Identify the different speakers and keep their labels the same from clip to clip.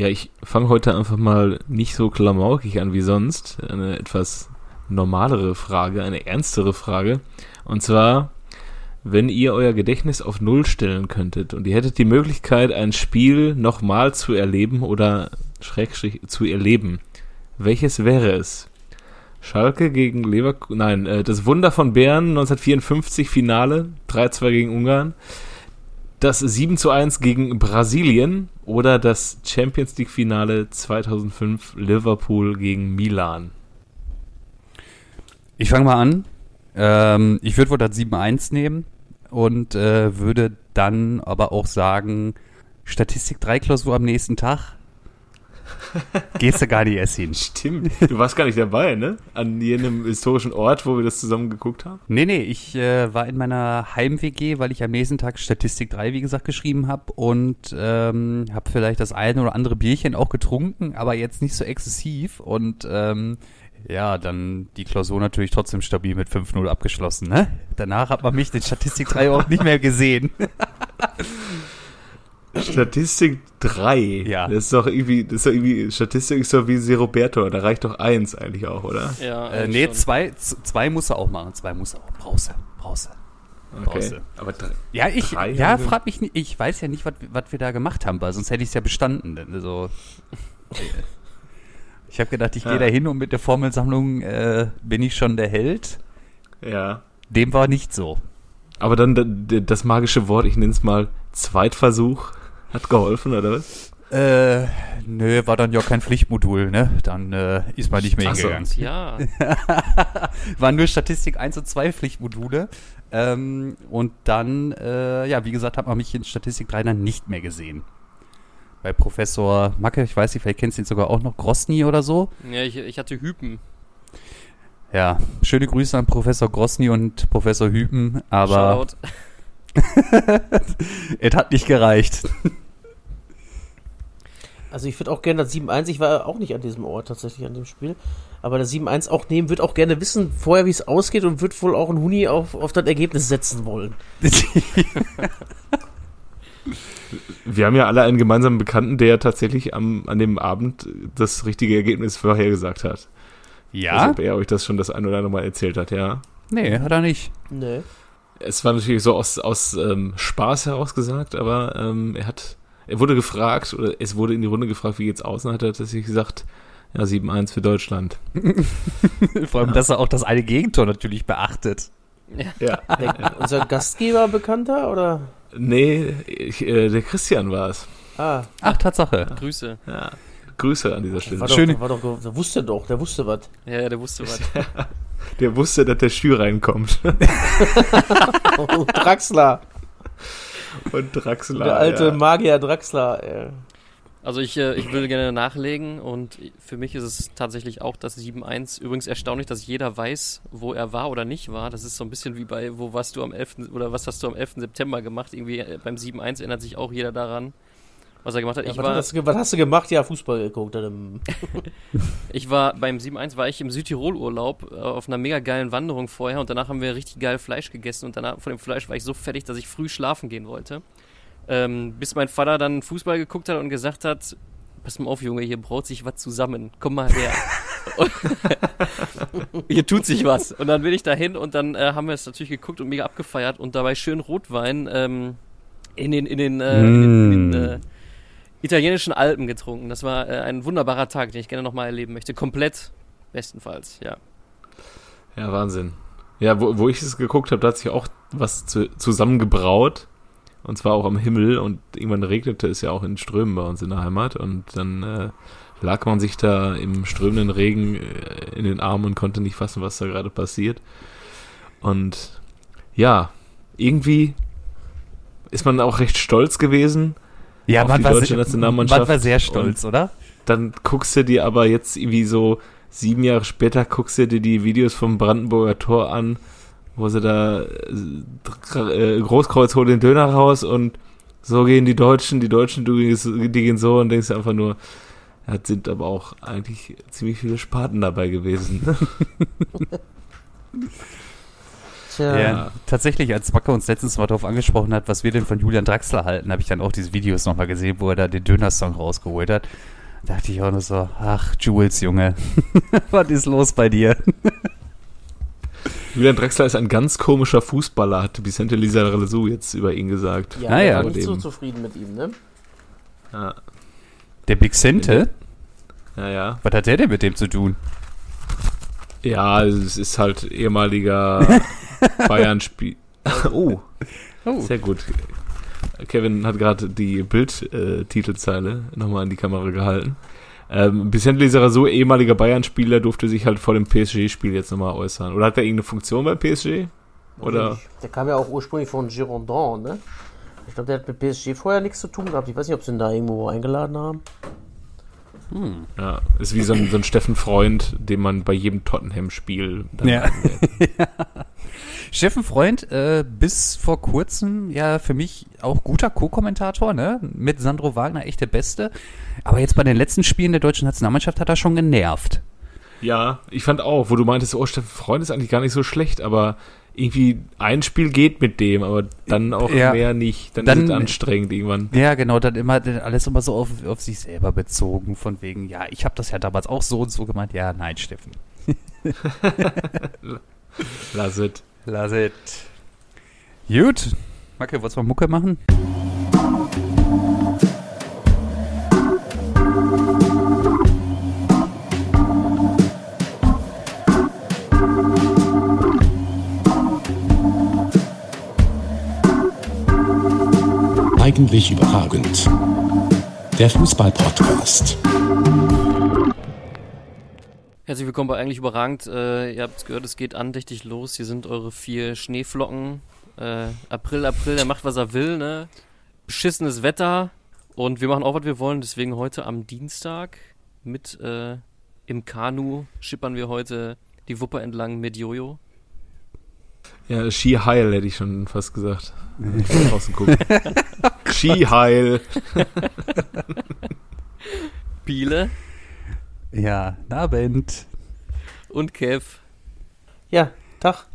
Speaker 1: Ja, ich fange heute einfach mal nicht so klamaukig an wie sonst. Eine etwas normalere Frage, eine ernstere Frage. Und zwar, wenn ihr euer Gedächtnis auf Null stellen könntet und ihr hättet die Möglichkeit, ein Spiel nochmal zu erleben oder Schrägstrich zu erleben, welches wäre es? Schalke gegen Leverkusen, nein, äh, das Wunder von Bern 1954 Finale, 3-2 gegen Ungarn, das 7 1 gegen Brasilien oder das Champions League Finale 2005 Liverpool gegen Milan.
Speaker 2: Ich fange mal an. Ähm, ich würde wohl das 7-1 nehmen und äh, würde dann aber auch sagen, Statistik 3 Klausur am nächsten Tag. Gehst du gar nicht erst hin.
Speaker 1: Stimmt. Du warst gar nicht dabei, ne? An jenem historischen Ort, wo wir das zusammen geguckt haben?
Speaker 2: Nee, nee, ich äh, war in meiner Heim-WG, weil ich am nächsten Tag Statistik 3, wie gesagt, geschrieben habe und ähm, habe vielleicht das eine oder andere Bierchen auch getrunken, aber jetzt nicht so exzessiv und ähm, ja, dann die Klausur natürlich trotzdem stabil mit 5-0 abgeschlossen, ne? Danach hat man mich den Statistik 3 auch nicht mehr gesehen.
Speaker 1: Statistik 3.
Speaker 2: Ja.
Speaker 1: Das ist doch irgendwie, das ist doch irgendwie, Statistik ist doch wie Roberto, da reicht doch eins eigentlich auch, oder?
Speaker 2: Ja. Äh, nee, schon. zwei, zwei muss er auch machen, zwei muss er auch. Brauchst du, brauchst du.
Speaker 1: Okay. Aber drei,
Speaker 2: ja, ich, ja, frag mich nicht, ich weiß ja nicht, was wir da gemacht haben, weil sonst hätte ich es ja bestanden. Also, ich habe gedacht, ich ja. gehe da hin und mit der Formelsammlung äh, bin ich schon der Held.
Speaker 1: Ja.
Speaker 2: Dem war nicht so.
Speaker 1: Aber dann das magische Wort, ich nenne es mal Zweitversuch. Hat geholfen, oder was?
Speaker 2: Äh, nö, war dann ja kein Pflichtmodul, ne? Dann äh, ist man nicht mehr hingegangen.
Speaker 3: So. Ja.
Speaker 2: Waren nur Statistik 1 und 2 Pflichtmodule. Ähm, und dann, äh, ja, wie gesagt, hat man mich in Statistik 3 dann nicht mehr gesehen. Bei Professor Macke, ich weiß nicht, vielleicht kennst du ihn sogar auch noch, Grosny oder so.
Speaker 3: Ja, ich, ich hatte Hypen.
Speaker 2: Ja, schöne Grüße an Professor Grosny und Professor Hypen, aber es hat nicht gereicht.
Speaker 4: Also ich würde auch gerne das 7-1, ich war auch nicht an diesem Ort tatsächlich an dem Spiel, aber das 7-1 auch nehmen, würde auch gerne wissen vorher, wie es ausgeht und würde wohl auch ein Huni auf, auf das Ergebnis setzen wollen.
Speaker 1: Wir haben ja alle einen gemeinsamen Bekannten, der tatsächlich am, an dem Abend das richtige Ergebnis vorhergesagt hat.
Speaker 2: Ja?
Speaker 1: Also, ob er euch das schon das ein oder andere Mal erzählt hat, ja.
Speaker 2: Nee, hat er nicht.
Speaker 4: Nee
Speaker 1: es war natürlich so aus, aus ähm, Spaß heraus gesagt, aber ähm, er hat, er wurde gefragt, oder es wurde in die Runde gefragt, wie geht's aus, und hat er tatsächlich gesagt, ja, 7-1 für Deutschland.
Speaker 2: Vor allem, ja. dass er auch das eine Gegentor natürlich beachtet.
Speaker 4: Ja. ja. Unser Gastgeber bekannter, oder?
Speaker 1: Nee, ich, äh, der Christian war es.
Speaker 2: Ah. Ach, Tatsache.
Speaker 3: Ja. Grüße.
Speaker 1: Ja. Grüße an dieser Stelle.
Speaker 4: War doch, Schön. War doch, der wusste doch, der wusste was.
Speaker 3: Ja, der wusste was.
Speaker 1: Der wusste, dass der Stür reinkommt.
Speaker 4: Und Draxler.
Speaker 1: Und Draxler.
Speaker 4: Der alte ja. Magier Draxler. Ey.
Speaker 3: Also ich, äh, ich würde gerne nachlegen und für mich ist es tatsächlich auch das 7-1. Übrigens erstaunlich, dass jeder weiß, wo er war oder nicht war. Das ist so ein bisschen wie bei, wo warst du am 11. oder was hast du am 11. September gemacht? Irgendwie äh, beim 7-1 erinnert sich auch jeder daran was er gemacht hat.
Speaker 4: Ja, ich was, war, hast du, was hast du gemacht? Ja, Fußball geguckt.
Speaker 3: ich war beim 7-1 war ich im Südtirol-Urlaub äh, auf einer mega geilen Wanderung vorher und danach haben wir richtig geil Fleisch gegessen und danach von dem Fleisch war ich so fertig, dass ich früh schlafen gehen wollte. Ähm, bis mein Vater dann Fußball geguckt hat und gesagt hat, pass mal auf, Junge, hier braut sich was zusammen. Komm mal her. hier tut sich was. Und dann bin ich dahin und dann äh, haben wir es natürlich geguckt und mega abgefeiert und dabei schön Rotwein ähm, in den, in den, äh, mm. in den, in den äh, italienischen Alpen getrunken. Das war äh, ein wunderbarer Tag, den ich gerne nochmal erleben möchte. Komplett, bestenfalls, ja.
Speaker 1: Ja, Wahnsinn. Ja, wo, wo ich es geguckt habe, da hat sich auch was zu, zusammengebraut. Und zwar auch am Himmel. Und irgendwann regnete es ja auch in Strömen bei uns in der Heimat. Und dann äh, lag man sich da im strömenden Regen äh, in den Armen und konnte nicht fassen, was da gerade passiert. Und ja, irgendwie ist man auch recht stolz gewesen
Speaker 2: ja,
Speaker 1: auf die deutsche sehr, Nationalmannschaft. Man
Speaker 2: war sehr stolz, oder?
Speaker 1: Dann guckst du dir aber jetzt irgendwie so sieben Jahre später guckst du dir die Videos vom Brandenburger Tor an, wo sie da äh, Großkreuz holt den Döner raus und so gehen die Deutschen, die Deutschen, die gehen so und denkst einfach nur, ja, sind aber auch eigentlich ziemlich viele Spaten dabei gewesen.
Speaker 4: Tja.
Speaker 2: Ja, tatsächlich, als Wacker uns letztens mal darauf angesprochen hat, was wir denn von Julian Draxler halten, habe ich dann auch diese Videos nochmal gesehen, wo er da den Döner-Song rausgeholt hat. Da dachte ich auch nur so, ach, Jules, Junge, was ist los bei dir?
Speaker 1: Julian Drexler ist ein ganz komischer Fußballer, hat Vicente Lizarazu jetzt über ihn gesagt.
Speaker 4: Ja,
Speaker 2: Naja.
Speaker 4: er war nicht so zufrieden mit ihm, ne?
Speaker 1: Ja,
Speaker 2: Der Big Sente?
Speaker 1: ja. ja.
Speaker 2: Was hat der denn mit dem zu tun?
Speaker 1: Ja, es ist halt ehemaliger Bayern-Spiel. oh,
Speaker 2: Oh,
Speaker 1: sehr gut. Kevin hat gerade die Bild-Titelzeile nochmal in die Kamera gehalten. Ähm, Vicente Lizarazu, ehemaliger Bayern-Spieler, durfte sich halt vor dem PSG-Spiel jetzt nochmal äußern. Oder hat er irgendeine Funktion beim PSG? Oder?
Speaker 4: Der kam ja auch ursprünglich von Girondin, ne? Ich glaube, der hat mit PSG vorher nichts zu tun gehabt. Ich weiß nicht, ob sie ihn da irgendwo eingeladen haben.
Speaker 1: Ja, ist wie so ein, so ein Steffen Freund, den man bei jedem Tottenham-Spiel dann
Speaker 2: Ja.
Speaker 1: einlädt.
Speaker 2: Steffen Freund, äh, bis vor kurzem ja für mich auch guter Co-Kommentator, ne? Mit Sandro Wagner echt der Beste. Aber jetzt bei den letzten Spielen der deutschen Nationalmannschaft hat er schon genervt.
Speaker 1: Ja, ich fand auch, wo du meintest, oh, Steffen Freund ist eigentlich gar nicht so schlecht, aber irgendwie ein Spiel geht mit dem, aber dann auch
Speaker 2: Ja.
Speaker 1: mehr nicht. Dann,
Speaker 2: Dann-
Speaker 1: ist es anstrengend irgendwann.
Speaker 2: Ja, genau, dann immer alles immer so auf, auf sich selber bezogen, von wegen, ja, ich habe das ja damals auch so und so gemeint. Ja, nein, Steffen.
Speaker 1: Lass it.
Speaker 2: Lass it. Gut. Macke, wolltest du mal Mucke machen?
Speaker 5: Eigentlich überragend. Der Fußball-Podcast.
Speaker 3: Herzlich willkommen bei Eigentlich Überragend. Äh, ihr habt es gehört, es geht andächtig los. Hier sind eure vier Schneeflocken. Äh, April, April, der macht, was er will, ne? Beschissenes Wetter. Und wir machen auch, was wir wollen. Deswegen heute am Dienstag mit äh, im Kanu schippern wir heute die Wupper entlang mit Jojo.
Speaker 1: Ja, Ski-Heil hätte ich schon fast gesagt. Wenn ich von draußen gucke. Ski-Heil.
Speaker 3: Biele
Speaker 2: Ja, Abend.
Speaker 3: und Kev.
Speaker 4: Ja, Tag.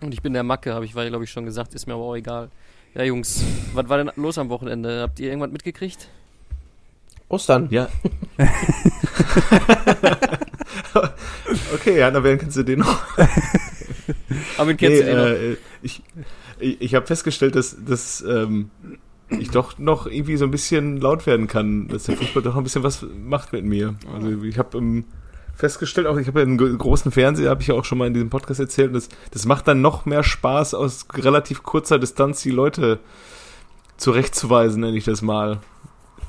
Speaker 3: Und ich bin der Macke, habe ich, glaube ich, schon gesagt. Ist mir aber auch egal. Ja, Jungs, was war denn los am Wochenende? Habt ihr irgendwas mitgekriegt?
Speaker 4: Ostern.
Speaker 1: Ja. okay, ja, dann werden kannst du den noch.
Speaker 3: Armin, kennst
Speaker 1: Nee,
Speaker 3: du den noch?
Speaker 1: äh, ich ich, ich habe festgestellt, dass, dass ähm, ich doch noch irgendwie so ein bisschen laut werden kann, dass der Fußball doch ein bisschen was macht mit mir. Also ich habe ähm, festgestellt, auch ich habe ja einen gro- großen Fernseher, habe ich ja auch schon mal in diesem Podcast erzählt, und das, das macht dann noch mehr Spaß, aus relativ kurzer Distanz die Leute zurechtzuweisen, nenne ich das mal,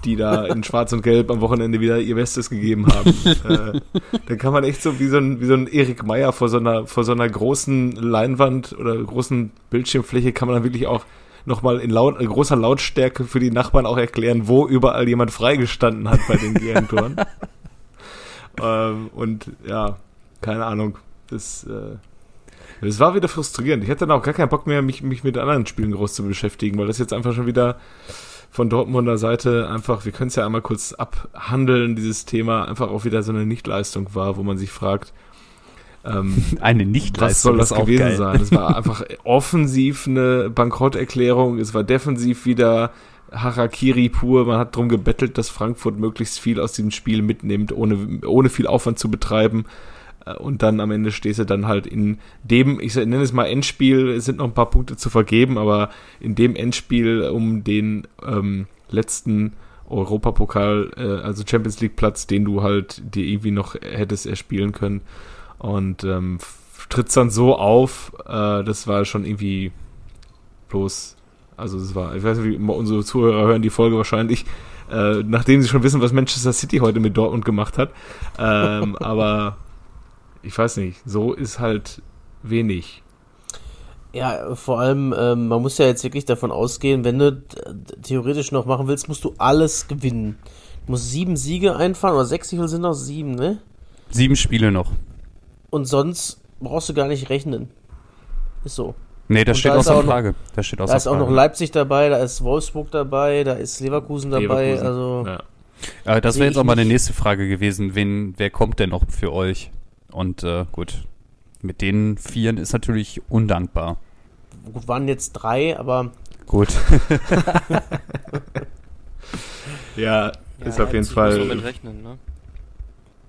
Speaker 1: die da in Schwarz und Gelb am Wochenende wieder ihr Bestes gegeben haben. äh, dann kann man echt so wie so ein, wie so ein Erik Meyer vor so einer, vor so einer großen Leinwand oder großen Bildschirmfläche kann man dann wirklich auch nochmal in laut, in großer Lautstärke für die Nachbarn auch erklären, wo überall jemand freigestanden hat bei den Gegentoren. ähm, und ja, keine Ahnung. Das, äh, das war wieder frustrierend. Ich hatte dann auch gar keinen Bock mehr, mich, mich mit anderen Spielen groß zu beschäftigen, weil das jetzt einfach schon wieder von Dortmunder Seite einfach, wir können es ja einmal kurz abhandeln, dieses Thema einfach auch wieder so eine Nichtleistung war, wo man sich fragt, ähm,
Speaker 2: Eine Nichtleistung.
Speaker 1: was soll das gewesen
Speaker 2: geil.
Speaker 1: sein? Es war einfach offensiv eine Bankrotterklärung, es war defensiv wieder Harakiri pur. Man hat darum gebettelt, dass Frankfurt möglichst viel aus diesem Spiel mitnimmt, ohne, ohne viel Aufwand zu betreiben. Äh, Und dann am Ende stehst du dann halt in dem, ich nenne es mal Endspiel, es sind noch ein paar Punkte zu vergeben, aber in dem Endspiel um den ähm, letzten Europapokal, äh, also Champions League Platz, den du halt dir irgendwie noch hättest erspielen können. Und ähm, trittst dann so auf, äh, das war schon irgendwie bloß, also es war, ich weiß nicht, wie unsere Zuhörer hören die Folge wahrscheinlich, äh, nachdem sie schon wissen, was Manchester City heute mit Dortmund gemacht hat. Ähm, aber ich weiß nicht, so ist halt wenig.
Speaker 4: Ja, vor allem, ähm, man muss ja jetzt wirklich davon ausgehen, wenn du äh, theoretisch noch machen willst, musst du alles gewinnen. Du musst sieben Siege einfahren, oder sechs, wie viel sind noch? Sieben, ne?
Speaker 2: Sieben Spiele noch.
Speaker 4: Und sonst brauchst du gar nicht rechnen. Ist so.
Speaker 2: Nee, das
Speaker 4: Und
Speaker 2: steht
Speaker 4: da
Speaker 2: außer
Speaker 4: auch noch-
Speaker 2: Frage. Das steht außer
Speaker 4: Da ist auch
Speaker 2: Frage.
Speaker 4: noch Leipzig dabei, da ist Wolfsburg dabei, da ist Leverkusen dabei,
Speaker 1: Leverkusen.
Speaker 4: also.
Speaker 1: Ja.
Speaker 2: Äh, das wäre jetzt auch mal eine nächste Frage gewesen. Wen, wer kommt denn noch für euch? Und äh, gut, mit den Vieren ist natürlich undankbar.
Speaker 4: gut, waren jetzt drei, aber
Speaker 2: Gut.
Speaker 1: Ja, ist auf jeden
Speaker 3: Leipzig muss man mit
Speaker 1: Fall.
Speaker 3: rechnen, ne?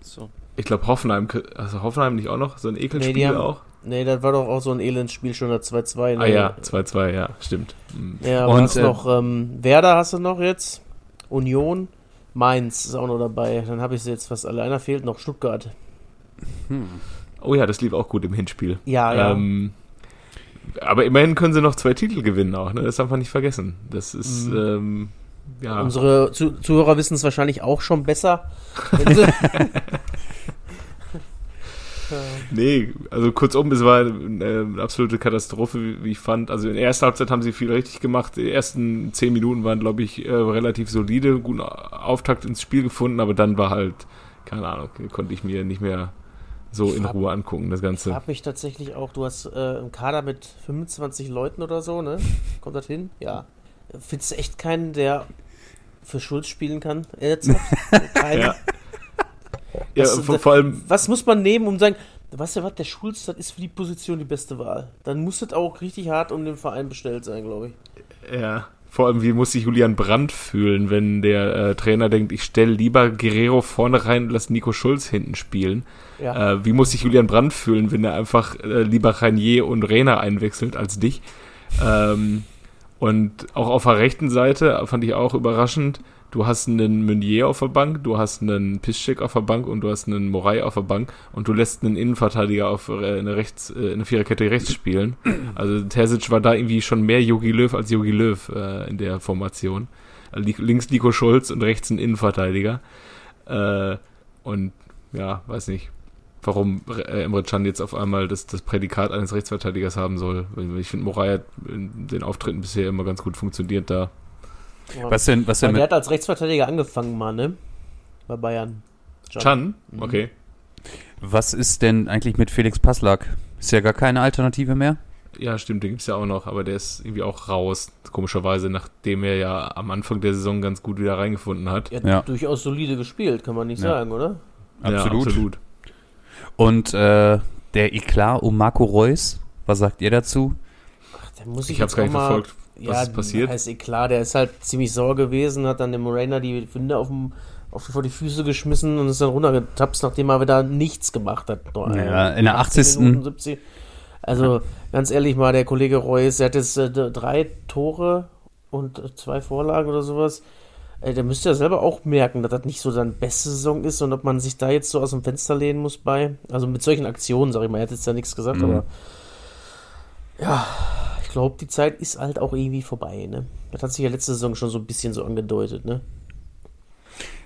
Speaker 3: So.
Speaker 1: Ich glaube, Hoffenheim, also Hoffenheim nicht auch noch so ein
Speaker 4: Nee,
Speaker 1: Ekelspiel
Speaker 4: haben-
Speaker 1: auch?
Speaker 4: nee, das war doch auch so ein Elendsspiel schon, das 2-2.
Speaker 1: Ah
Speaker 4: ne?
Speaker 1: ja, 2-2, ja, stimmt. Hm.
Speaker 4: Ja,
Speaker 2: Und,
Speaker 4: hast
Speaker 2: äh,
Speaker 4: noch ähm, Werder hast du noch jetzt, Union, Mainz ist auch noch dabei. Dann habe ich sie jetzt fast alle. Einer fehlt noch, Stuttgart.
Speaker 1: Oh ja, das lief auch gut im Hinspiel.
Speaker 4: Ja, ja.
Speaker 1: Ähm, aber immerhin können sie noch zwei Titel gewinnen auch, ne? Das darf man nicht vergessen. Das ist,
Speaker 4: Mhm.
Speaker 1: ähm, ja.
Speaker 4: Unsere Zu Zuhörer wissen es wahrscheinlich auch schon besser.
Speaker 1: Nee, also kurzum, es war eine, absolute Katastrophe, wie, ich fand. Also in der ersten Halbzeit haben sie viel richtig gemacht. Die ersten zehn Minuten waren, glaube ich, äh, relativ solide, guten Auftakt ins Spiel gefunden, aber dann war halt, keine Ahnung, konnte ich mir nicht mehr so
Speaker 4: Ich
Speaker 1: in
Speaker 4: frag-
Speaker 1: Ruhe angucken, das
Speaker 4: Ich
Speaker 1: Ganze.
Speaker 4: frage mich tatsächlich auch, du hast äh, einen Kader mit 25 Leuten oder so, ne? Kommt das hin? Ja. Findest du echt keinen, der für Schulz spielen kann? Ernsthaft? Keinen?
Speaker 1: Ja. Ja,
Speaker 4: Das-
Speaker 1: vor, vor allem,
Speaker 4: Was muss man nehmen, um zu sagen, weißt du was, der Schulz, das ist für die Position die beste Wahl. Dann muss es auch richtig hart um den Verein bestellt sein, glaube ich.
Speaker 1: Ja, vor allem, wie muss sich Julian Brandt fühlen, wenn der äh, Trainer denkt, ich stelle lieber Guerrero vorne rein und lass Nico Schulz hinten spielen.
Speaker 4: Ja.
Speaker 1: Äh, wie muss sich Julian Brandt fühlen, wenn er einfach äh, lieber Ranier und Rena einwechselt als dich? Ähm, und auch auf der rechten Seite fand ich auch überraschend, du hast einen Meunier auf der Bank, du hast einen Piszczek auf der Bank und du hast einen Morai auf der Bank und du lässt einen Innenverteidiger auf äh, eine, rechts, äh, eine Viererkette rechts spielen. Also Terzic war da irgendwie schon mehr Jogi Löw als Jogi Löw äh, in der Formation. Also li- links Nico Schulz und rechts ein Innenverteidiger. Äh, und ja, weiß nicht, warum äh, Emre Can jetzt auf einmal das, das Prädikat eines Rechtsverteidigers haben soll. Ich finde, Morai hat in den Auftritten bisher immer ganz gut funktioniert da.
Speaker 4: Ja.
Speaker 2: Was denn, was denn
Speaker 4: der
Speaker 2: mit,
Speaker 4: hat als Rechtsverteidiger angefangen mal, ne? Bei Bayern. Can.
Speaker 1: Can?
Speaker 4: Mhm.
Speaker 1: Okay.
Speaker 2: was ist denn eigentlich mit Felix Passlack? Ist ja gar keine Alternative mehr?
Speaker 1: Ja, stimmt, den gibt's ja auch noch, aber der ist irgendwie auch raus, komischerweise, nachdem er ja am Anfang der Saison ganz gut wieder reingefunden hat.
Speaker 4: Er hat
Speaker 2: Ja.
Speaker 4: durchaus solide gespielt, kann man nicht
Speaker 2: Ja.
Speaker 4: sagen, oder?
Speaker 1: Ja, absolut.
Speaker 2: Und äh, der Eklat um Marco Reus, was sagt ihr dazu?
Speaker 4: Ach, der muss
Speaker 1: Ich
Speaker 4: ich
Speaker 1: hab's
Speaker 4: jetzt
Speaker 1: gar
Speaker 4: auch
Speaker 1: nicht verfolgt. Was
Speaker 4: ja,
Speaker 1: ist passiert?
Speaker 4: Ist eh klar, der ist halt ziemlich sauer gewesen, hat dann dem Morena die Winde auf dem, auf, vor die Füße geschmissen und ist dann runtergetapst, nachdem er wieder nichts gemacht hat.
Speaker 2: Ja, in der
Speaker 4: 18
Speaker 2: 80.
Speaker 4: Minuten, 70. Also, ganz ehrlich mal, der Kollege Reus, der hat jetzt äh, drei Tore und äh, zwei Vorlagen oder sowas. Äh, der müsste ja selber auch merken, dass das nicht so seine beste Saison ist und ob man sich da jetzt so aus dem Fenster lehnen muss bei. Also mit solchen Aktionen, sag ich mal, er hat jetzt ja nichts gesagt,
Speaker 2: Mhm.
Speaker 4: aber ja, ich glaube, die Zeit ist halt auch irgendwie vorbei, ne? Das hat sich ja letzte Saison schon so ein bisschen so angedeutet, ne?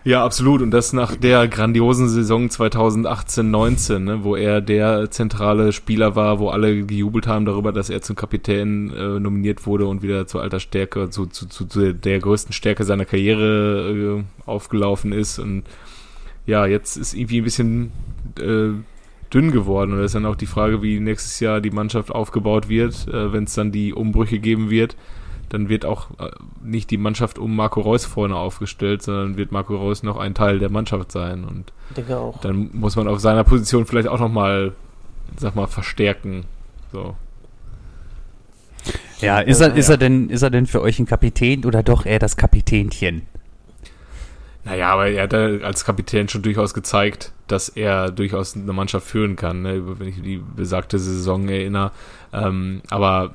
Speaker 1: Ja, absolut. Und das nach der grandiosen Saison 2018-19, ne, wo er der zentrale Spieler war, wo alle gejubelt haben darüber, dass er zum Kapitän äh, nominiert wurde und wieder zu alter Stärke, zu, zu, zu, zu der größten Stärke seiner Karriere äh, aufgelaufen ist. Und ja, jetzt ist irgendwie ein bisschen äh, dünn geworden. Und da ist dann auch die Frage, wie nächstes Jahr die Mannschaft aufgebaut wird, äh, wenn es dann die Umbrüche geben wird dann wird auch äh, nicht die Mannschaft um Marco Reus vorne aufgestellt, sondern wird Marco Reus noch ein Teil der Mannschaft sein. Und
Speaker 4: Ich denke auch.
Speaker 1: dann muss man auf seiner Position vielleicht auch nochmal, sag mal, verstärken. So.
Speaker 2: Ja, ist er, ist er denn, ist er denn für euch ein Kapitän oder doch eher das Kapitänchen?
Speaker 1: Naja, aber er hat als Kapitän schon durchaus gezeigt, dass er durchaus eine Mannschaft führen kann, ne? wenn ich die besagte Saison erinnere. Ähm, aber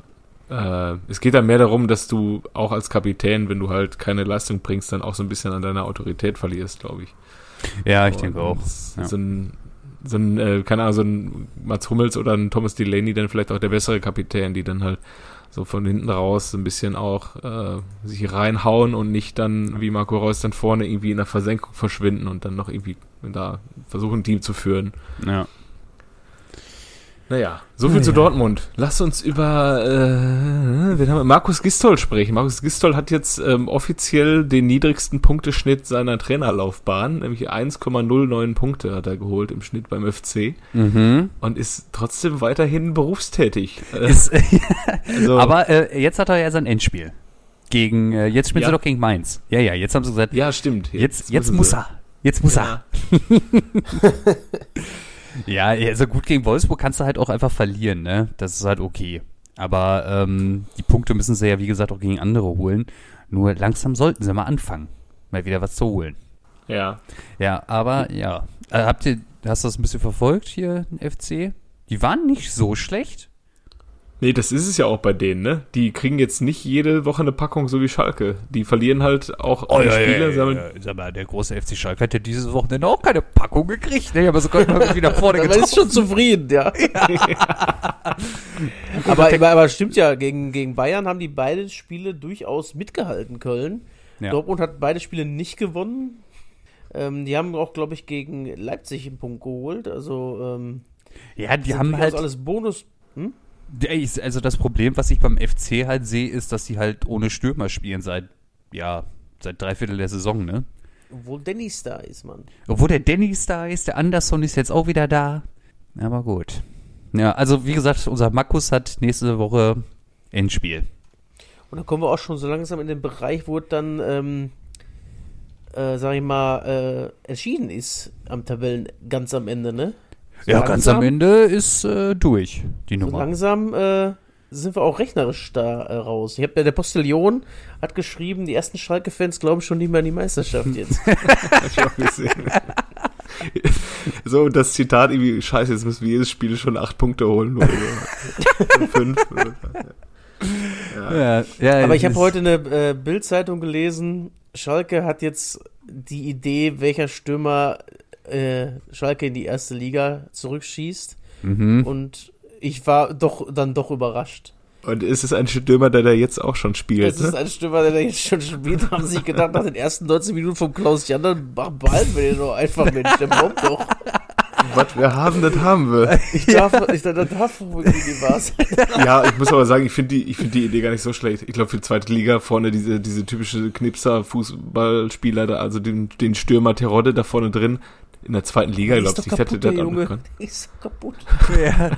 Speaker 1: äh, es geht dann mehr darum, dass du auch als Kapitän, wenn du halt keine Leistung bringst, dann auch so ein bisschen an deiner Autorität verlierst, glaube ich.
Speaker 2: Ja, ich denke
Speaker 1: Und
Speaker 2: auch.
Speaker 1: s-
Speaker 2: ja.
Speaker 1: So ein, so ein äh, keine Ahnung, so ein Mats Hummels oder ein Thomas Delaney dann vielleicht auch der bessere Kapitän, die dann halt so von hinten raus so ein bisschen auch äh, sich reinhauen und nicht dann wie Marco Reus dann vorne irgendwie in der Versenkung verschwinden und dann noch irgendwie da versuchen, ein Team zu führen.
Speaker 2: Ja.
Speaker 1: Naja, so viel zu Dortmund. Lass uns über äh, wen haben wir? Markus Gistol sprechen. Markus Gistol hat jetzt ähm, offiziell den niedrigsten Punkteschnitt seiner Trainerlaufbahn, nämlich 1,09 Punkte hat er geholt im Schnitt beim FC
Speaker 2: Mhm.
Speaker 1: und ist trotzdem weiterhin berufstätig. Äh,
Speaker 2: Ist,
Speaker 1: also,
Speaker 2: aber äh, jetzt hat er ja sein Endspiel. Gegen, äh, jetzt spielen
Speaker 1: Ja.
Speaker 2: sie doch gegen Mainz. Ja, ja, jetzt haben sie gesagt,
Speaker 1: ja, stimmt.
Speaker 2: jetzt, jetzt
Speaker 1: müssen
Speaker 2: muss er. Jetzt muss
Speaker 1: Ja.
Speaker 2: er. Ja, also gut gegen Wolfsburg kannst du halt auch einfach verlieren, ne? Das ist halt okay. Aber ähm, die Punkte müssen sie ja, wie gesagt, auch gegen andere holen. Nur langsam sollten sie mal anfangen, mal wieder was zu holen.
Speaker 1: Ja.
Speaker 2: Ja, aber ja. Äh, habt ihr, hast du das ein bisschen verfolgt hier, FC? Die waren nicht so schlecht.
Speaker 1: Nee, das ist es ja auch bei denen, ne? Die kriegen jetzt nicht jede Woche eine Packung, so wie Schalke. Die verlieren halt auch
Speaker 2: Oh, ja,
Speaker 1: Spieler.
Speaker 2: ja, ja, ja. Sag mal, der große FC Schalke hat ja dieses Wochenende auch keine Packung gekriegt. Ne? Aber so konnten wir wieder vorne
Speaker 4: Man ist schon
Speaker 2: getroffen.
Speaker 4: zufrieden, ja. aber, aber, aber stimmt ja, gegen, gegen Bayern haben die beide Spiele durchaus mitgehalten, Köln.
Speaker 2: Ja.
Speaker 4: Dortmund hat beide Spiele nicht gewonnen. Ähm, die haben auch, glaube ich, gegen Leipzig einen Punkt geholt. Also, ähm,
Speaker 2: Ja, die haben halt.
Speaker 4: alles Bonus. Hm?
Speaker 2: Also das Problem, was ich beim FC halt sehe, ist, dass sie halt ohne Stürmer spielen seit, ja, seit drei Viertel der Saison, ne?
Speaker 4: Obwohl Dennis da ist, Mann.
Speaker 2: Obwohl der Dennis da ist, der Anderson ist jetzt auch wieder da. Aber gut. Ja, also wie gesagt, unser Markus hat nächste Woche Endspiel.
Speaker 4: Und dann kommen wir auch schon so langsam in den Bereich, wo es dann, ähm, äh, sag ich mal, äh, entschieden ist am Tabellen ganz am Ende, ne? So
Speaker 2: Ja, ganz am Ende ist äh, durch, die
Speaker 4: So
Speaker 2: Nummer.
Speaker 4: langsam äh, sind wir auch rechnerisch da äh, raus. Ich hab, der, Postillon hat geschrieben, die ersten Schalke-Fans glauben schon nicht mehr an die Meisterschaft jetzt.
Speaker 1: Hab ich auch gesehen. so, und das Zitat irgendwie, scheiße, jetzt müssen wir jedes Spiel schon acht Punkte holen. So. fünf.
Speaker 2: Ja, ja,
Speaker 4: Aber ich habe heute eine äh, Bild-Zeitung gelesen, Schalke hat jetzt die Idee, welcher Stürmer äh, Schalke in die erste Liga zurückschießt.
Speaker 2: Mhm.
Speaker 4: Und ich war doch dann doch überrascht.
Speaker 1: Und ist es ein Stürmer, der da jetzt auch schon spielt?
Speaker 4: Es ist
Speaker 1: Ne?
Speaker 4: ein Stürmer, der da jetzt schon spielt, haben sich gedacht, nach den ersten 19 Minuten vom Klaus Jan, dann behalten wir den doch einfach, Mensch, der braucht doch.
Speaker 1: Was wir haben, das haben wir.
Speaker 4: Ich darf, ich, das darf irgendwie sein.
Speaker 1: Ja, ich muss aber sagen, ich finde die, ich finde die Idee gar nicht so schlecht. Ich glaube, für die zweite Liga vorne diese, diese typische Knipser-Fußballspieler da, also den, den Stürmer Terodde da vorne drin, in der zweiten Liga, glaube ich, die
Speaker 4: kaputt, der
Speaker 1: der
Speaker 4: Junge.
Speaker 1: dran.
Speaker 4: Der ist doch kaputt.
Speaker 2: Ja.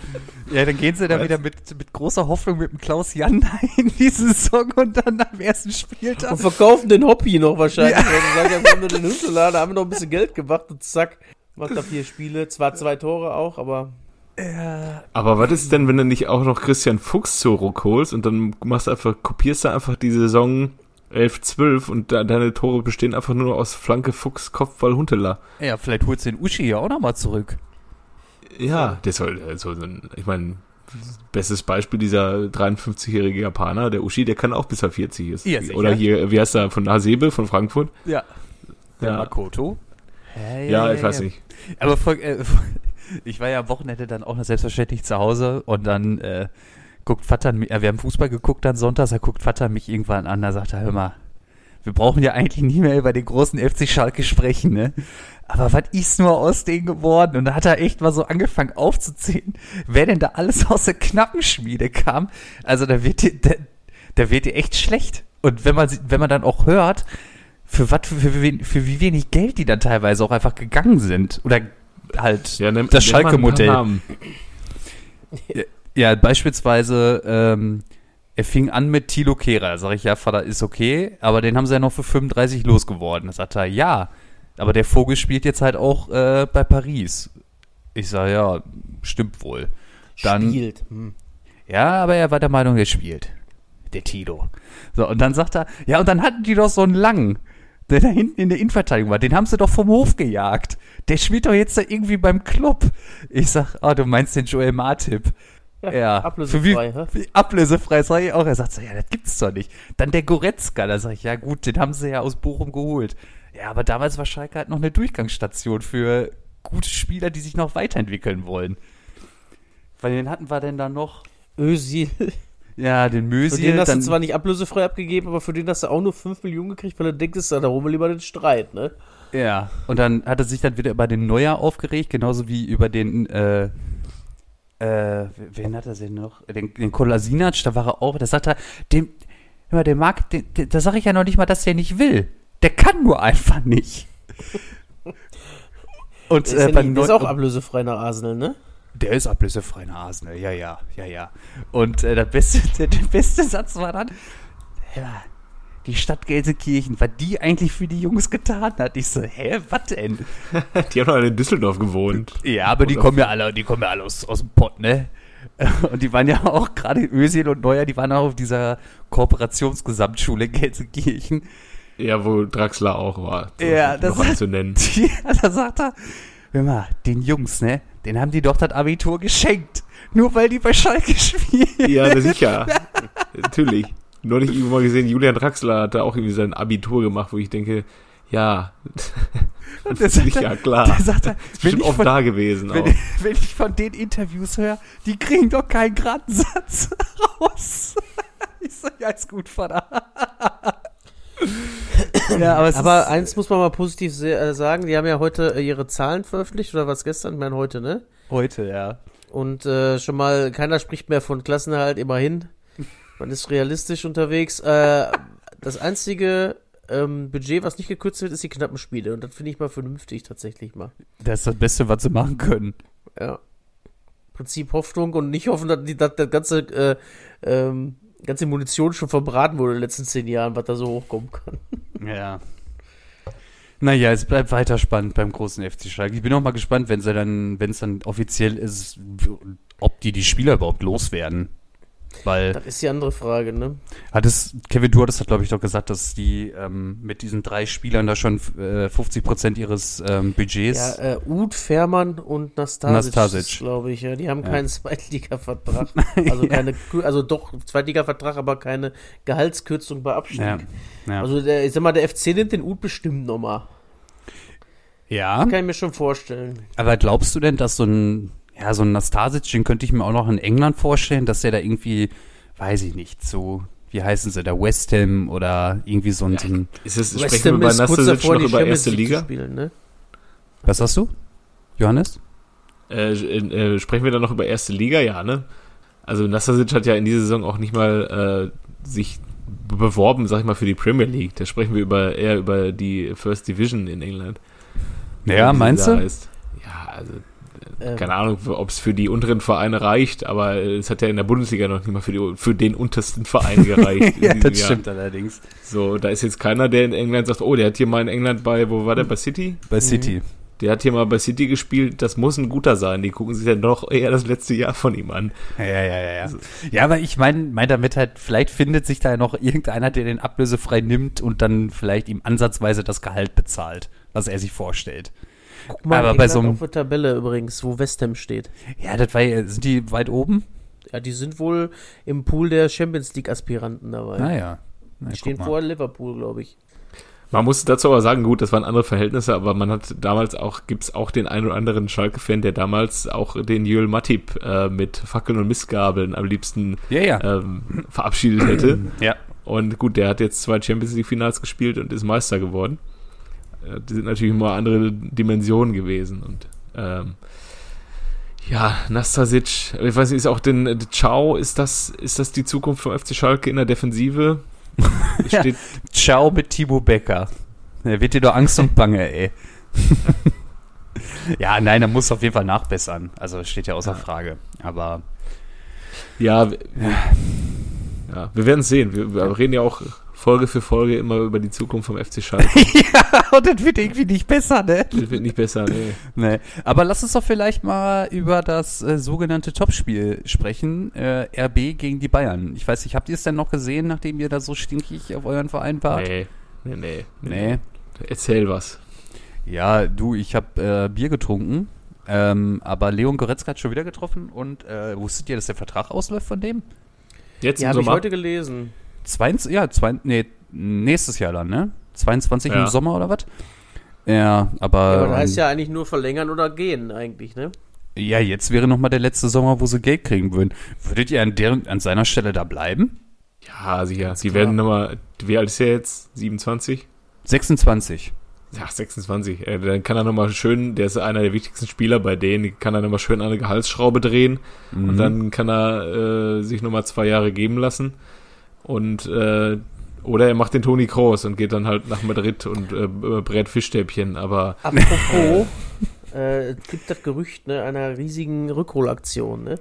Speaker 2: ja, dann gehen sie da wieder mit, mit großer Hoffnung mit dem Klaus Jan in die Saison und dann am ersten Spieltag.
Speaker 4: Und verkaufen den Hobby noch wahrscheinlich. Weil sie sagen, ja, wir haben nur den Hundeladen, haben noch ein bisschen Geld gemacht und zack, macht er vier Spiele. Zwar zwei Tore auch, aber
Speaker 1: Aber was ist denn, wenn du nicht auch noch Christian Fuchs zurückholst und dann machst du einfach, kopierst du einfach die Saison 11, 12 und da, deine Tore bestehen einfach nur aus Flanke, Fuchs, Kopfball, Huntela.
Speaker 2: Ja, vielleicht holst du den Uschi ja auch nochmal zurück.
Speaker 1: Ja, der soll, also, ich meine, bestes Beispiel dieser 53-jährige Japaner, der Uschi, der kann auch bis er 40 ist.
Speaker 2: Ja.
Speaker 1: Oder hier, wie heißt er, von Hasebe, von Frankfurt?
Speaker 2: Ja. Der
Speaker 1: Ja.
Speaker 2: Makoto.
Speaker 1: Ja, ich weiß nicht.
Speaker 2: Aber voll, äh, ich war ja am Wochenende dann auch noch selbstverständlich zu Hause und dann äh, guckt Vater, äh, wir haben Fußball geguckt dann sonntags, da guckt Vater mich irgendwann an, da sagt er, hör mal, wir brauchen ja eigentlich nie mehr über den großen FC Schalke sprechen, ne? Aber was ist nur aus denen geworden? Und da hat er echt mal so angefangen aufzuzählen, wer denn da alles aus der Knappenschmiede kam. Also da wird dir, da, da wird dir echt schlecht. Und wenn man, wenn man dann auch hört, für was, für, für, für wie wenig Geld die dann teilweise auch einfach gegangen sind. Oder halt
Speaker 1: Ja, nimm,
Speaker 2: das Schalke-Modell. Ja, beispielsweise, ähm, er fing an mit Tilo Kehrer. Da sage ich, ja, Vater, ist okay, aber den haben sie ja noch für 35 losgeworden. Da sagt er, ja, aber der Vogel spielt jetzt halt auch äh, bei Paris. Ich sage, ja, stimmt wohl. Dann,
Speaker 4: spielt. Hm.
Speaker 2: ja, aber er war der Meinung, er spielt. Der Tilo. So, und dann sagt er, ja, und dann hatten die doch so einen langen, der da hinten in der Innenverteidigung war. Den haben sie doch vom Hof gejagt. Der spielt doch jetzt da irgendwie beim Club. Ich sag, ah, du meinst den Joel Martip. Ja,
Speaker 4: ablösefrei,
Speaker 2: Für wie, ablösefrei, sag ich auch. Er sagt so, ja, das gibt's doch nicht. Dann der Goretzka, da sag ich, ja gut, den haben sie ja aus Bochum geholt. Ja, aber damals war Schalke halt noch eine Durchgangsstation für gute Spieler, die sich noch weiterentwickeln wollen. Weil den hatten wir denn dann noch,
Speaker 4: Özil.
Speaker 2: ja, den
Speaker 4: Für
Speaker 2: Mösi,
Speaker 4: den hast du zwar nicht ablösefrei abgegeben, aber für den hast du auch nur 5 Millionen gekriegt, weil du denkst, da holen wir lieber den Streit, ne?
Speaker 2: Ja, und dann hat er sich dann wieder über den Neuer aufgeregt, genauso wie über den, äh, äh, wen hat er denn noch? Den, den Kolasinac, da war er auch, da sagt er, dem, hör mal, der mag, den, den, da sage ich ja noch nicht mal, dass der nicht will. Der kann nur einfach nicht. Und
Speaker 4: Der ist,
Speaker 2: äh,
Speaker 4: ja nicht, der ist auch ablösefrei nach Arsenal, ne?
Speaker 2: der ist ablösefrei nach Arsenal, ja, ja, ja, ja. Und äh, der, beste, der, der beste Satz war dann, ja, die Stadt Gelsenkirchen, was die eigentlich für die Jungs getan hat. Ich so, hä, was denn?
Speaker 1: Die haben doch alle in Düsseldorf gewohnt.
Speaker 2: Ja, aber die kommen ja alle, die kommen ja alle aus, aus dem Pott, ne? Und die waren ja auch, gerade Özil und Neuer, die waren auch auf dieser Kooperationsgesamtschule in Gelsenkirchen.
Speaker 1: Ja, wo Draxler auch war.
Speaker 2: Ja, das
Speaker 1: noch zu nennen.
Speaker 2: Die, da sagt er, hör mal, den Jungs, ne, den haben die doch das Abitur geschenkt. Nur weil die bei Schalke spielen.
Speaker 1: Ja, sicher. Natürlich. Nur nicht irgendwo mal gesehen, Julian Draxler hat da auch irgendwie sein Abitur gemacht, wo ich denke, ja,
Speaker 2: der sagt,
Speaker 1: sicher,
Speaker 2: er-
Speaker 1: klar.
Speaker 2: Der sagt, er,
Speaker 1: ist bestimmt
Speaker 2: ich,
Speaker 1: oft
Speaker 2: von,
Speaker 1: da gewesen auch.
Speaker 2: wenn, wenn ich von den Interviews höre, die kriegen doch keinen geraden Satz raus. Ich so, ja, ist gut, Vater. ja, aber es
Speaker 4: Aber
Speaker 2: ist,
Speaker 4: eins muss man mal positiv äh, sagen, die haben ja heute äh, ihre Zahlen veröffentlicht, oder was gestern? Ich meine heute, ne?
Speaker 2: heute, ja.
Speaker 4: Und äh, schon mal, keiner spricht mehr von Klassenerhalt, immerhin. Man ist realistisch unterwegs. Äh, das einzige ähm, Budget, was nicht gekürzt wird, ist die knappen Spiele. Und das finde ich mal vernünftig tatsächlich mal.
Speaker 2: Das ist das Beste, was sie machen können.
Speaker 4: Ja. Prinzip Hoffnung und nicht hoffen, dass, die, dass das ganze, äh, ähm, ganze Munition schon verbraten wurde in den letzten zehn Jahren, was da so hochkommen kann.
Speaker 2: Ja. Naja, es bleibt weiter spannend beim großen FC Schalke. Ich bin auch mal gespannt, wenn sie dann, wenn es dann offiziell ist, ob die die Spieler überhaupt loswerden. Weil
Speaker 4: Das ist die andere Frage, ne?
Speaker 2: hat es, Kevin Duartes hat, glaube ich, doch gesagt, dass die ähm, mit diesen drei Spielern da schon äh, 50 Prozent ihres ähm, Budgets.
Speaker 4: Ja, äh, Uth, Fährmann und Nastasic,
Speaker 2: Nastasic.
Speaker 4: glaube ich. Ja, die haben
Speaker 2: Ja.
Speaker 4: keinen Zweitliga-Vertrag. Also keine, also doch Zweitliga-Vertrag, aber keine Gehaltskürzung bei Abstieg.
Speaker 2: ja. ja.
Speaker 4: Also der, ich sag mal, der FC nimmt den Uth bestimmt nochmal.
Speaker 2: ja.
Speaker 4: Kann ich mir schon vorstellen.
Speaker 2: Aber glaubst du denn, dass so ein, ja, so ein Nastasic, den könnte ich mir auch noch in England vorstellen, dass der da irgendwie, weiß ich nicht, so, wie heißen sie, da West Ham oder irgendwie so ein, ein
Speaker 1: Ist es,
Speaker 4: West
Speaker 1: sprechen wir bei Nastasic noch
Speaker 4: die
Speaker 1: über erste Liga?
Speaker 4: spielen, ne?
Speaker 2: was hast du? Johannes?
Speaker 1: Äh, äh, sprechen wir dann noch über erste Liga? Ja, ne? Also Nastasic hat ja in dieser Saison auch nicht mal äh, sich beworben, sag ich mal, für die Premier League. Da sprechen wir über, eher über die First Division in England.
Speaker 2: Ja,
Speaker 1: sie
Speaker 2: meinst du?
Speaker 1: Ist. Ja, also
Speaker 4: Ähm,
Speaker 1: keine Ahnung, ob es für die unteren Vereine reicht, aber es hat ja in der Bundesliga noch nicht mal für, die, für den untersten Verein gereicht.
Speaker 2: ja, das
Speaker 1: Jahr.
Speaker 2: stimmt allerdings.
Speaker 1: So, da ist jetzt keiner, der in England sagt, oh, der hat hier mal in England bei, wo war der, bei City?
Speaker 2: Bei City.
Speaker 1: Der hat hier mal bei City gespielt, das muss ein guter sein. Die gucken sich dann doch eher das letzte Jahr von ihm an.
Speaker 2: Ja, ja, ja, ja. Ja, aber ich meine mein damit halt, vielleicht findet sich da ja noch irgendeiner, der den ablösefrei nimmt und dann vielleicht ihm ansatzweise das Gehalt bezahlt, was er sich vorstellt.
Speaker 4: Guck mal,
Speaker 2: aber
Speaker 4: England
Speaker 2: bei so einem-
Speaker 4: auf der Tabelle übrigens, wo West Ham steht.
Speaker 2: Ja, das war ja, sind die weit oben?
Speaker 4: Ja, die sind wohl im Pool der Champions League-Aspiranten dabei.
Speaker 2: Naja. Na,
Speaker 4: die stehen vor Liverpool, glaube ich.
Speaker 1: Man muss dazu aber sagen, gut, das waren andere Verhältnisse, aber man hat damals auch, gibt's auch den einen oder anderen Schalke-Fan, der damals auch den Jöl Matip äh, mit Fackeln und Mistgabeln am liebsten
Speaker 2: Ja, ja.
Speaker 1: ähm, verabschiedet hätte.
Speaker 2: ja.
Speaker 1: Und gut, der hat jetzt zwei Champions League-Finals gespielt und ist Meister geworden. Äh, Die sind natürlich immer andere Dimensionen gewesen. Und ähm, ja, Nastasic, ich weiß nicht, ist auch den äh, Ciao, ist das, ist das die Zukunft vom FC Schalke in der Defensive?
Speaker 2: Ja.
Speaker 1: Steht,
Speaker 2: Ciao mit Timo Becker. Da wird dir doch Angst und Bange, ey. ja, nein, er muss auf jeden Fall nachbessern. Also steht ja außer Frage. Aber
Speaker 1: ja, wir, ja, wir werden es sehen. Wir, wir reden ja auch Folge für Folge immer über die Zukunft vom FC Schalke.
Speaker 2: ja, und das wird irgendwie nicht besser, ne?
Speaker 1: Das wird nicht besser, nee.
Speaker 2: Nee. Aber lass uns doch vielleicht mal über das äh, sogenannte Topspiel sprechen. Äh, RB gegen die Bayern. Ich weiß nicht, habt ihr es denn noch gesehen, nachdem ihr da so stinkig auf euren Verein wart?
Speaker 1: Nee, nee, nee.
Speaker 2: Nee.
Speaker 1: Erzähl was.
Speaker 2: Ja, du, ich habe äh, Bier getrunken. Ähm, aber Leon Goretzka hat schon wieder getroffen und äh, wusstet ihr, dass der Vertrag ausläuft von dem?
Speaker 1: Jetzt im
Speaker 4: habe ich heute gelesen.
Speaker 2: 22, ja, zwei, nee, nächstes Jahr dann, ne? 22 im
Speaker 1: Ja.
Speaker 2: Sommer oder was? Ja, aber.
Speaker 4: Ja, aber da heißt ja eigentlich nur verlängern oder gehen, eigentlich, ne?
Speaker 2: Ja, jetzt wäre nochmal der letzte Sommer, wo sie Geld kriegen würden. Würdet ihr an, deren, an seiner Stelle da bleiben?
Speaker 1: Ja, sicher. Die
Speaker 4: klar.
Speaker 1: werden nochmal, wie alt ist er jetzt? 27?
Speaker 2: 26.
Speaker 1: Ja, 26. Äh, dann kann er nochmal schön, der ist einer der wichtigsten Spieler bei denen, kann er nochmal schön an eine Gehaltsschraube drehen
Speaker 2: Mhm.
Speaker 1: und dann kann er äh, sich nochmal zwei Jahre geben lassen. Und äh, oder er macht den Toni Kroos und geht dann halt nach Madrid und äh, brät Fischstäbchen, aber
Speaker 4: Apropos, äh, es gibt das Gerücht, ne, einer riesigen Rückholaktion, ne?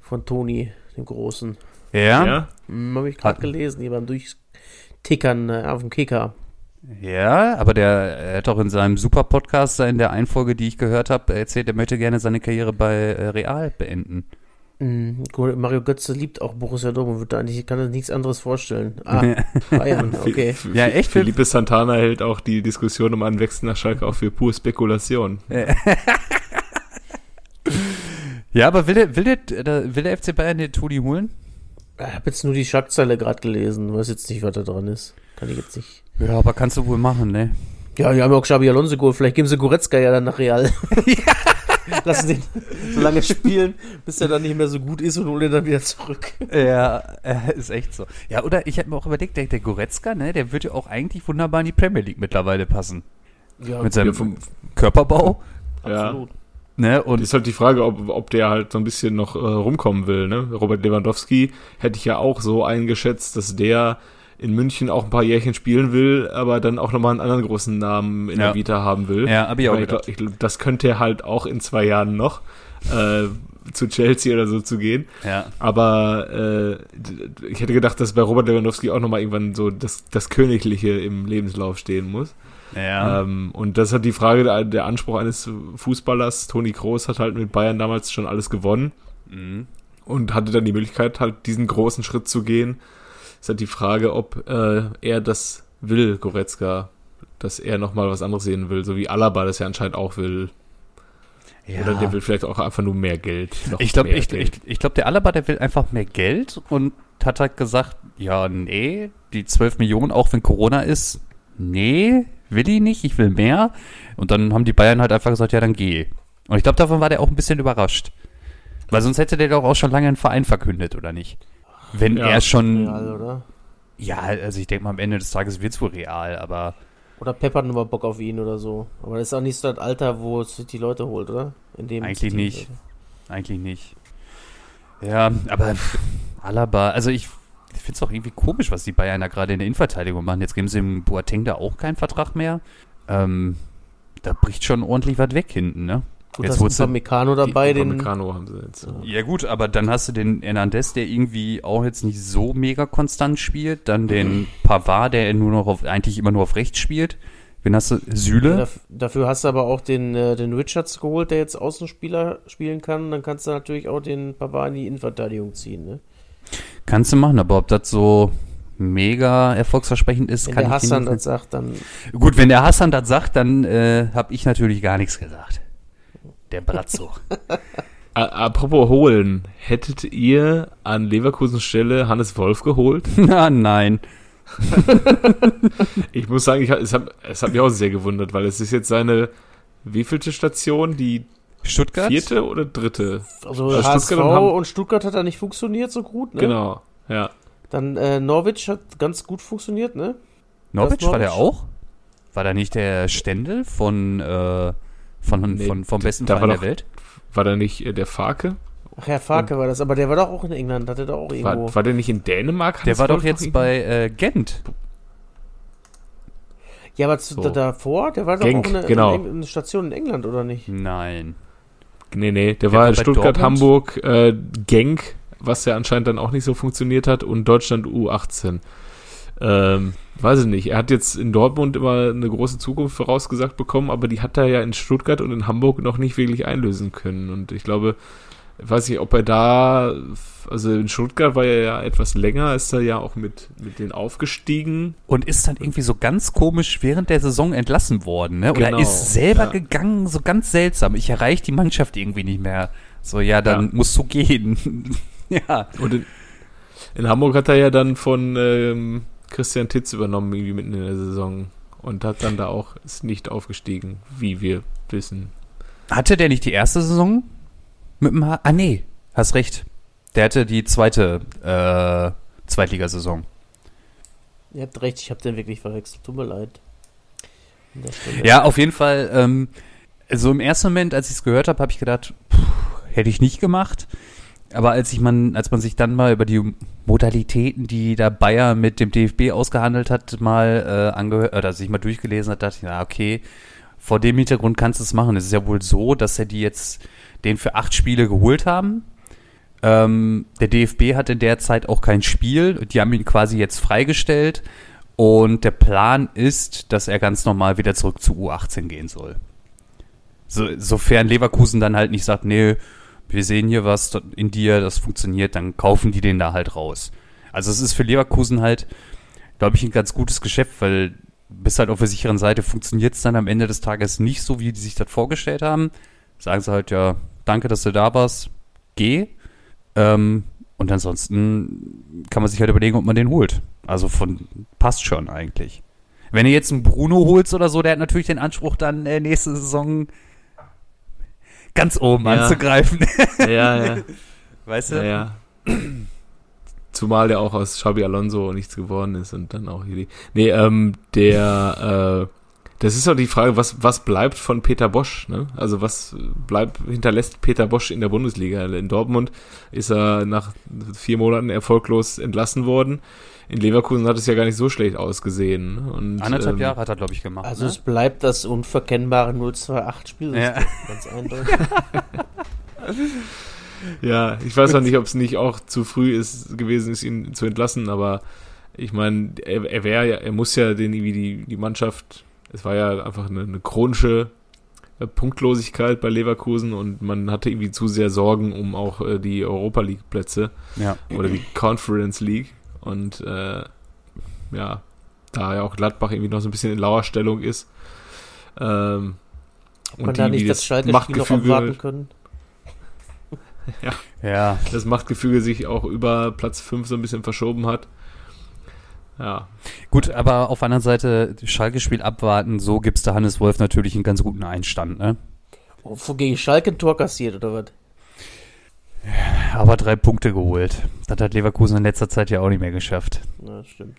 Speaker 4: Von Toni, dem Großen.
Speaker 2: Ja?
Speaker 1: ja,
Speaker 4: Hm, habe ich gerade gelesen, hier beim Durchtickern äh, auf dem Kicker.
Speaker 2: Ja, aber der er hat auch in seinem Super-Podcast, in der einen Folge, die ich gehört habe, erzählt, er möchte gerne seine Karriere bei äh, Real beenden.
Speaker 4: Gut, Mario Götze liebt auch Borussia Dortmund, da eigentlich, kann er nichts anderes vorstellen. Ah, Bayern, okay.
Speaker 2: Ja, echt?
Speaker 1: Felipe Santana hält auch die Diskussion um einen Wechsel nach Schalke auch für pure Spekulation.
Speaker 2: Ja, aber will der, will der, will der FC Bayern den Toni holen?
Speaker 4: Ich habe jetzt nur die Schlagzeile gerade gelesen, weiß jetzt nicht, was da dran ist. Kann ich jetzt nicht.
Speaker 2: Ja, aber kannst du wohl machen, ne?
Speaker 4: Ja, die haben ja auch Xabi Alonso geholt. Vielleicht geben sie Goretzka ja dann nach Real. Lassen den so lange spielen, bis er dann nicht mehr so gut ist und holen ihn dann wieder zurück.
Speaker 2: Ja, äh, ist echt so. Ja, oder ich habe mir auch überlegt, der, der Goretzka, ne, der würde ja auch eigentlich wunderbar in die Premier League mittlerweile passen.
Speaker 4: Ja,
Speaker 2: Mit seinem
Speaker 1: Ja, vom-
Speaker 2: Körperbau,
Speaker 4: absolut.
Speaker 2: ne?
Speaker 1: Und
Speaker 2: Und
Speaker 1: ist halt die Frage, ob, ob der halt so ein bisschen noch äh, rumkommen will. Ne? Robert Lewandowski hätte ich ja auch so eingeschätzt, dass der in München auch ein paar Jährchen spielen will, aber dann auch nochmal einen anderen großen Namen in
Speaker 2: Ja.
Speaker 1: der Vita haben will.
Speaker 2: Ja, hab ich auch gedacht.
Speaker 1: ich glaub, das könnte er halt auch in zwei Jahren noch äh, zu Chelsea oder so zu gehen.
Speaker 2: ja.
Speaker 1: Aber äh, ich hätte gedacht, dass bei Robert Lewandowski auch nochmal irgendwann so das, das Königliche im Lebenslauf stehen muss.
Speaker 2: Ja.
Speaker 1: Ähm, und das hat die Frage, der, der Anspruch eines Fußballers. Toni Kroos hat halt mit Bayern damals schon alles gewonnen
Speaker 2: Mhm.
Speaker 1: und hatte dann die Möglichkeit, halt diesen großen Schritt zu gehen. Es ist halt die Frage, ob äh, er das will, Goretzka, dass er nochmal was anderes sehen will, so wie Alaba das ja anscheinend auch will.
Speaker 2: ja.
Speaker 1: Oder der will vielleicht auch einfach nur mehr Geld. noch
Speaker 2: Ich glaube, ich,
Speaker 1: Geld.
Speaker 2: ich, ich glaub, der Alaba, der will einfach mehr Geld und hat halt gesagt, ja, nee, die 12 Millionen, auch wenn Corona ist, nee, will ich nicht, ich will mehr. Und dann haben die Bayern halt einfach gesagt, ja, dann geh. Und ich glaube, davon war der auch ein bisschen überrascht. Weil sonst hätte der doch auch schon lange einen Verein verkündet, oder nicht? Wenn
Speaker 1: Ja,
Speaker 2: er schon,
Speaker 4: Real, oder?
Speaker 2: ja, also ich denke mal, am Ende des Tages wird es wohl real, aber
Speaker 4: Oder Pep hat nochmal Bock auf ihn oder so. Aber das ist auch nicht so das Alter, wo es die Leute holt, oder?
Speaker 2: Eigentlich
Speaker 4: City-
Speaker 2: nicht. eigentlich nicht. Ja, aber Alaba, also ich, ich finde es auch irgendwie komisch, was die Bayern da gerade in der Innenverteidigung machen. Jetzt geben sie dem Boateng da auch keinen Vertrag mehr. Ähm, da bricht schon ordentlich was weg hinten, ne?
Speaker 4: Gut,
Speaker 2: Jetzt
Speaker 4: ist
Speaker 2: du-
Speaker 4: Meccano dabei, den.
Speaker 1: Upamecano haben sie jetzt.
Speaker 2: Ja gut, aber dann hast du den Hernandez, der irgendwie auch jetzt nicht so mega konstant spielt. Dann den Pavard, der nur noch auf, eigentlich immer nur auf rechts spielt. Wen hast du? Süle?
Speaker 4: Daf- Dafür hast du aber auch den, äh, den Richards geholt, der jetzt Außenspieler spielen kann. Dann kannst du natürlich auch den Pavard in die Innenverteidigung ziehen. Ne?
Speaker 2: Kannst du machen, aber ob das so mega erfolgsversprechend ist,
Speaker 4: Wenn
Speaker 2: kann
Speaker 4: der
Speaker 2: ich
Speaker 4: Hassan
Speaker 2: nicht
Speaker 4: das sagt, dann
Speaker 2: Gut, wenn der Hassan das sagt, dann äh, habe ich natürlich gar nichts gesagt. Der Brazzo.
Speaker 1: Apropos holen, hättet ihr an Leverkusens Stelle Hannes Wolf geholt?
Speaker 2: Na, nein.
Speaker 1: Ich muss sagen, ich, es, hat, es hat mich auch sehr gewundert, weil es ist jetzt seine wievielte Station? Die
Speaker 2: Stuttgart?
Speaker 1: vierte oder dritte?
Speaker 4: also
Speaker 1: Also
Speaker 4: HSV
Speaker 1: Stuttgart und
Speaker 4: und Stuttgart hat da nicht funktioniert so gut. Ne?
Speaker 1: Genau, ja.
Speaker 4: Dann äh, Norwich hat ganz gut funktioniert, ne?
Speaker 2: Norwich,
Speaker 4: Das
Speaker 2: war der
Speaker 4: Norwich?
Speaker 2: auch? War da nicht der Stendel von, äh, von,
Speaker 1: Nee,
Speaker 2: von vom besten
Speaker 1: da
Speaker 2: Verein
Speaker 1: war
Speaker 2: der
Speaker 1: doch-
Speaker 2: Welt?
Speaker 1: War da nicht äh, der Farke?
Speaker 4: Ach ja, Farke war das, aber der war doch auch in England, hatte da auch irgendwo.
Speaker 1: War, war der nicht in Dänemark?
Speaker 2: Der
Speaker 1: Hannes
Speaker 2: war doch jetzt bei äh, Gent.
Speaker 4: ja, aber zu,
Speaker 1: So.
Speaker 4: da, davor, der war doch
Speaker 1: Genk,
Speaker 4: auch eine,
Speaker 1: genau.
Speaker 4: eine, eine Station in England, oder nicht?
Speaker 2: Nein.
Speaker 1: Nee, nee, der,
Speaker 2: Der
Speaker 1: war
Speaker 2: war
Speaker 1: Stuttgart? Hamburg, äh, Genk, was ja anscheinend dann auch nicht so funktioniert hat, und Deutschland U18. Ähm, weiß ich nicht. Er hat jetzt in Dortmund immer eine große Zukunft vorausgesagt bekommen, aber die hat er ja in Stuttgart und in Hamburg noch nicht wirklich einlösen können. Und ich glaube, ich weiß nicht, ob er da, also in Stuttgart war er ja etwas länger, ist er ja auch mit, mit denen aufgestiegen.
Speaker 2: Und ist dann irgendwie so ganz komisch während der Saison entlassen worden, ne? Oder
Speaker 1: Genau,
Speaker 2: ist selber
Speaker 1: ja.
Speaker 2: gegangen, so ganz seltsam. Ich erreiche die Mannschaft irgendwie nicht mehr. So, ja, dann
Speaker 1: Ja.
Speaker 2: musst du gehen. ja.
Speaker 1: Und in, in Hamburg hat er ja dann von ähm, Christian Titz übernommen, irgendwie mitten in der Saison. Und hat dann da auch, ist nicht aufgestiegen, wie wir wissen.
Speaker 2: Hatte der nicht die erste Saison mit dem H Ah, nee, hast recht. Der hatte die zweite äh, Zweitligasaison.
Speaker 4: Ihr habt recht, ich habe den wirklich verwechselt. Tut mir leid.
Speaker 2: Ja, auf jeden Fall. Ähm, so im ersten Moment, als ich es gehört habe, habe ich gedacht, puh, hätte ich nicht gemacht. Aber als ich man, als man sich dann mal über die Modalitäten, die da Bayer mit dem DFB ausgehandelt hat, mal äh, angehört, oder sich mal durchgelesen hat, dachte ich, na okay, vor dem Hintergrund kannst du es machen. Es ist ja wohl so, dass er die jetzt den für acht Spiele geholt haben. Ähm, der DFB hat in der Zeit auch kein Spiel. Die haben ihn quasi jetzt freigestellt. Und der Plan ist, dass er ganz normal wieder zurück zu U18 gehen soll. So, sofern Leverkusen dann halt nicht sagt, nee, wir sehen hier was in dir, das funktioniert, dann kaufen die den da halt raus. Also es ist für Leverkusen halt, glaube ich, ein ganz gutes Geschäft, weil bis halt auf der sicheren Seite funktioniert es dann am Ende des Tages nicht so, wie die sich das vorgestellt haben. Sagen sie halt, ja, danke, dass du da warst, geh. Ähm, und ansonsten kann man sich halt überlegen, ob man den holt. Also von passt schon eigentlich. Wenn du jetzt einen Bruno holst oder so, der hat natürlich den Anspruch, dann äh, nächste Saison ganz oben
Speaker 1: Ja.
Speaker 2: anzugreifen.
Speaker 1: Ja, ja.
Speaker 2: weißt du?
Speaker 1: ja, ja. Zumal der auch aus Xabi Alonso nichts geworden ist und dann auch hier die. Nee, ähm, der, äh, das ist doch die Frage, was, was bleibt von Peter Bosch, ne? Also was bleibt, hinterlässt Peter Bosch in der Bundesliga? In Dortmund ist er nach vier Monaten erfolglos entlassen worden. In Leverkusen hat es ja gar nicht so schlecht ausgesehen. Und,
Speaker 2: Anderthalb
Speaker 1: ähm,
Speaker 2: Jahre hat er, glaube ich, gemacht.
Speaker 4: Also
Speaker 2: ne?
Speaker 4: es bleibt das unverkennbare 028-Spiel.
Speaker 2: Ja.
Speaker 4: Ganz eindeutig.
Speaker 1: Ja, ich weiß auch nicht, ob es nicht auch zu früh ist, gewesen ist, ihn zu entlassen, aber ich meine, er, er wäre ja, er muss ja den irgendwie die, die Mannschaft, es war ja einfach eine, eine chronische äh, Punktlosigkeit bei Leverkusen und man hatte irgendwie zu sehr Sorgen um auch äh, die Europa League Plätze
Speaker 2: ja.
Speaker 1: oder die Conference League und äh, ja, da ja auch Gladbach irgendwie noch so ein bisschen in Lauerstellung ist. Ähm,
Speaker 4: Ob man da nicht das Schalke-Spiel noch abwarten können?
Speaker 2: ja.
Speaker 1: das Machtgefüge sich auch über Platz 5 so ein bisschen verschoben hat. Ja,
Speaker 2: Gut, aber auf der anderen Seite, Schalke-Spiel abwarten, so gibt's da Hannes Wolf natürlich einen ganz guten Einstand, ne?
Speaker 4: Oh, wo gegen Schalke ein Tor kassiert, oder was?
Speaker 2: Aber drei Punkte geholt. Das hat Leverkusen in letzter Zeit ja auch nicht mehr geschafft.
Speaker 4: Na, stimmt.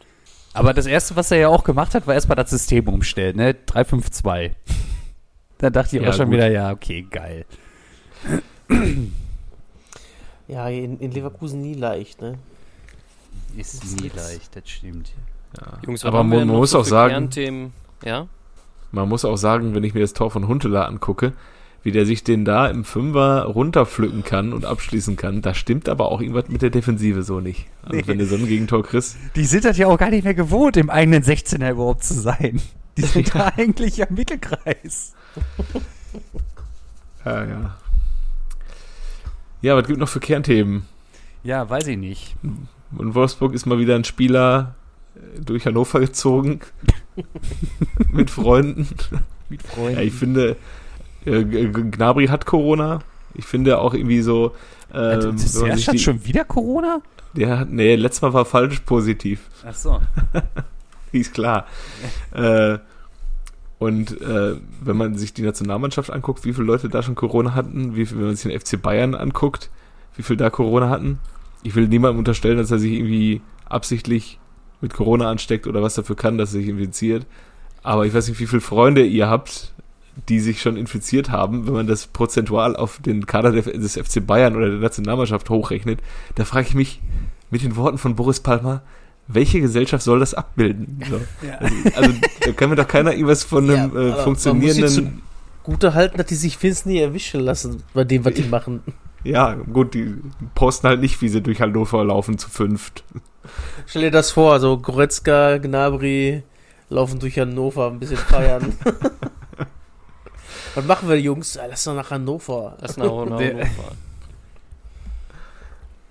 Speaker 2: Aber das erste, was er ja auch gemacht hat, war erstmal das System umstellen, ne? 3-5-2. Da dachte ich
Speaker 1: Ja,
Speaker 2: auch schon
Speaker 1: gut.
Speaker 2: wieder, ja, okay, geil.
Speaker 4: Ja, in, in Leverkusen nie leicht, ne?
Speaker 2: Ist
Speaker 4: nie
Speaker 2: leicht, das stimmt.
Speaker 1: ja.
Speaker 3: Jungs,
Speaker 1: aber man, muss
Speaker 3: so
Speaker 1: auch sagen,
Speaker 3: Kernthemen? Ja?
Speaker 1: man muss auch sagen, wenn ich mir das Tor von Huntela angucke, wie der sich den da im Fünfer runterpflücken kann und abschließen kann, da stimmt aber auch irgendwas mit der Defensive so nicht. Also
Speaker 2: Nee.
Speaker 1: wenn du so ein Gegentor kriegst,
Speaker 2: Die sind das ja auch gar nicht mehr gewohnt, im eigenen 16er überhaupt zu sein. Die sind da eigentlich am Mittelkreis.
Speaker 1: ja, ja. Ja, was gibt noch für Kernthemen?
Speaker 2: Ja, weiß ich nicht.
Speaker 1: Und Wolfsburg ist mal wieder ein Spieler äh, durch Hannover gezogen. mit Freunden.
Speaker 2: Mit Freunden.
Speaker 1: Ja, ich finde, äh, G- G- Gnabry hat Corona. Ich finde auch irgendwie so.
Speaker 2: Also,
Speaker 1: Ähm, sich
Speaker 2: hat schon wieder Corona?
Speaker 1: Der hat, nee, letztes Mal war falsch positiv.
Speaker 2: Ach so.
Speaker 1: Ist klar. äh, und äh, wenn man sich die Nationalmannschaft anguckt, wie viele Leute da schon Corona hatten, wie viel, wenn man sich den FC Bayern anguckt, wie viele da Corona hatten, ich will niemandem unterstellen, dass er sich irgendwie absichtlich mit Corona ansteckt oder was dafür kann, dass er sich infiziert. Aber ich weiß nicht, wie viele Freunde ihr habt, die sich schon infiziert haben, wenn man das prozentual auf den Kader der- des FC Bayern oder der Nationalmannschaft hochrechnet. Da frage ich mich mit den Worten von Boris Palmer, welche Gesellschaft soll das abbilden? So. Also, also da kann mir doch keiner irgendwas von einem
Speaker 4: Ja,
Speaker 1: äh, funktionierenden.
Speaker 4: Gute halten, dass die sich Fins nie erwischen lassen bei dem, was die machen.
Speaker 1: Ja, gut, die posten halt nicht, wie sie durch Hannover laufen zu fünft.
Speaker 4: Stell dir das vor, so Goretzka, Gnabry laufen durch Hannover, ein bisschen feiern. was machen wir, Jungs? Ja, lass doch nach Hannover.
Speaker 3: Das ist nach Hannover.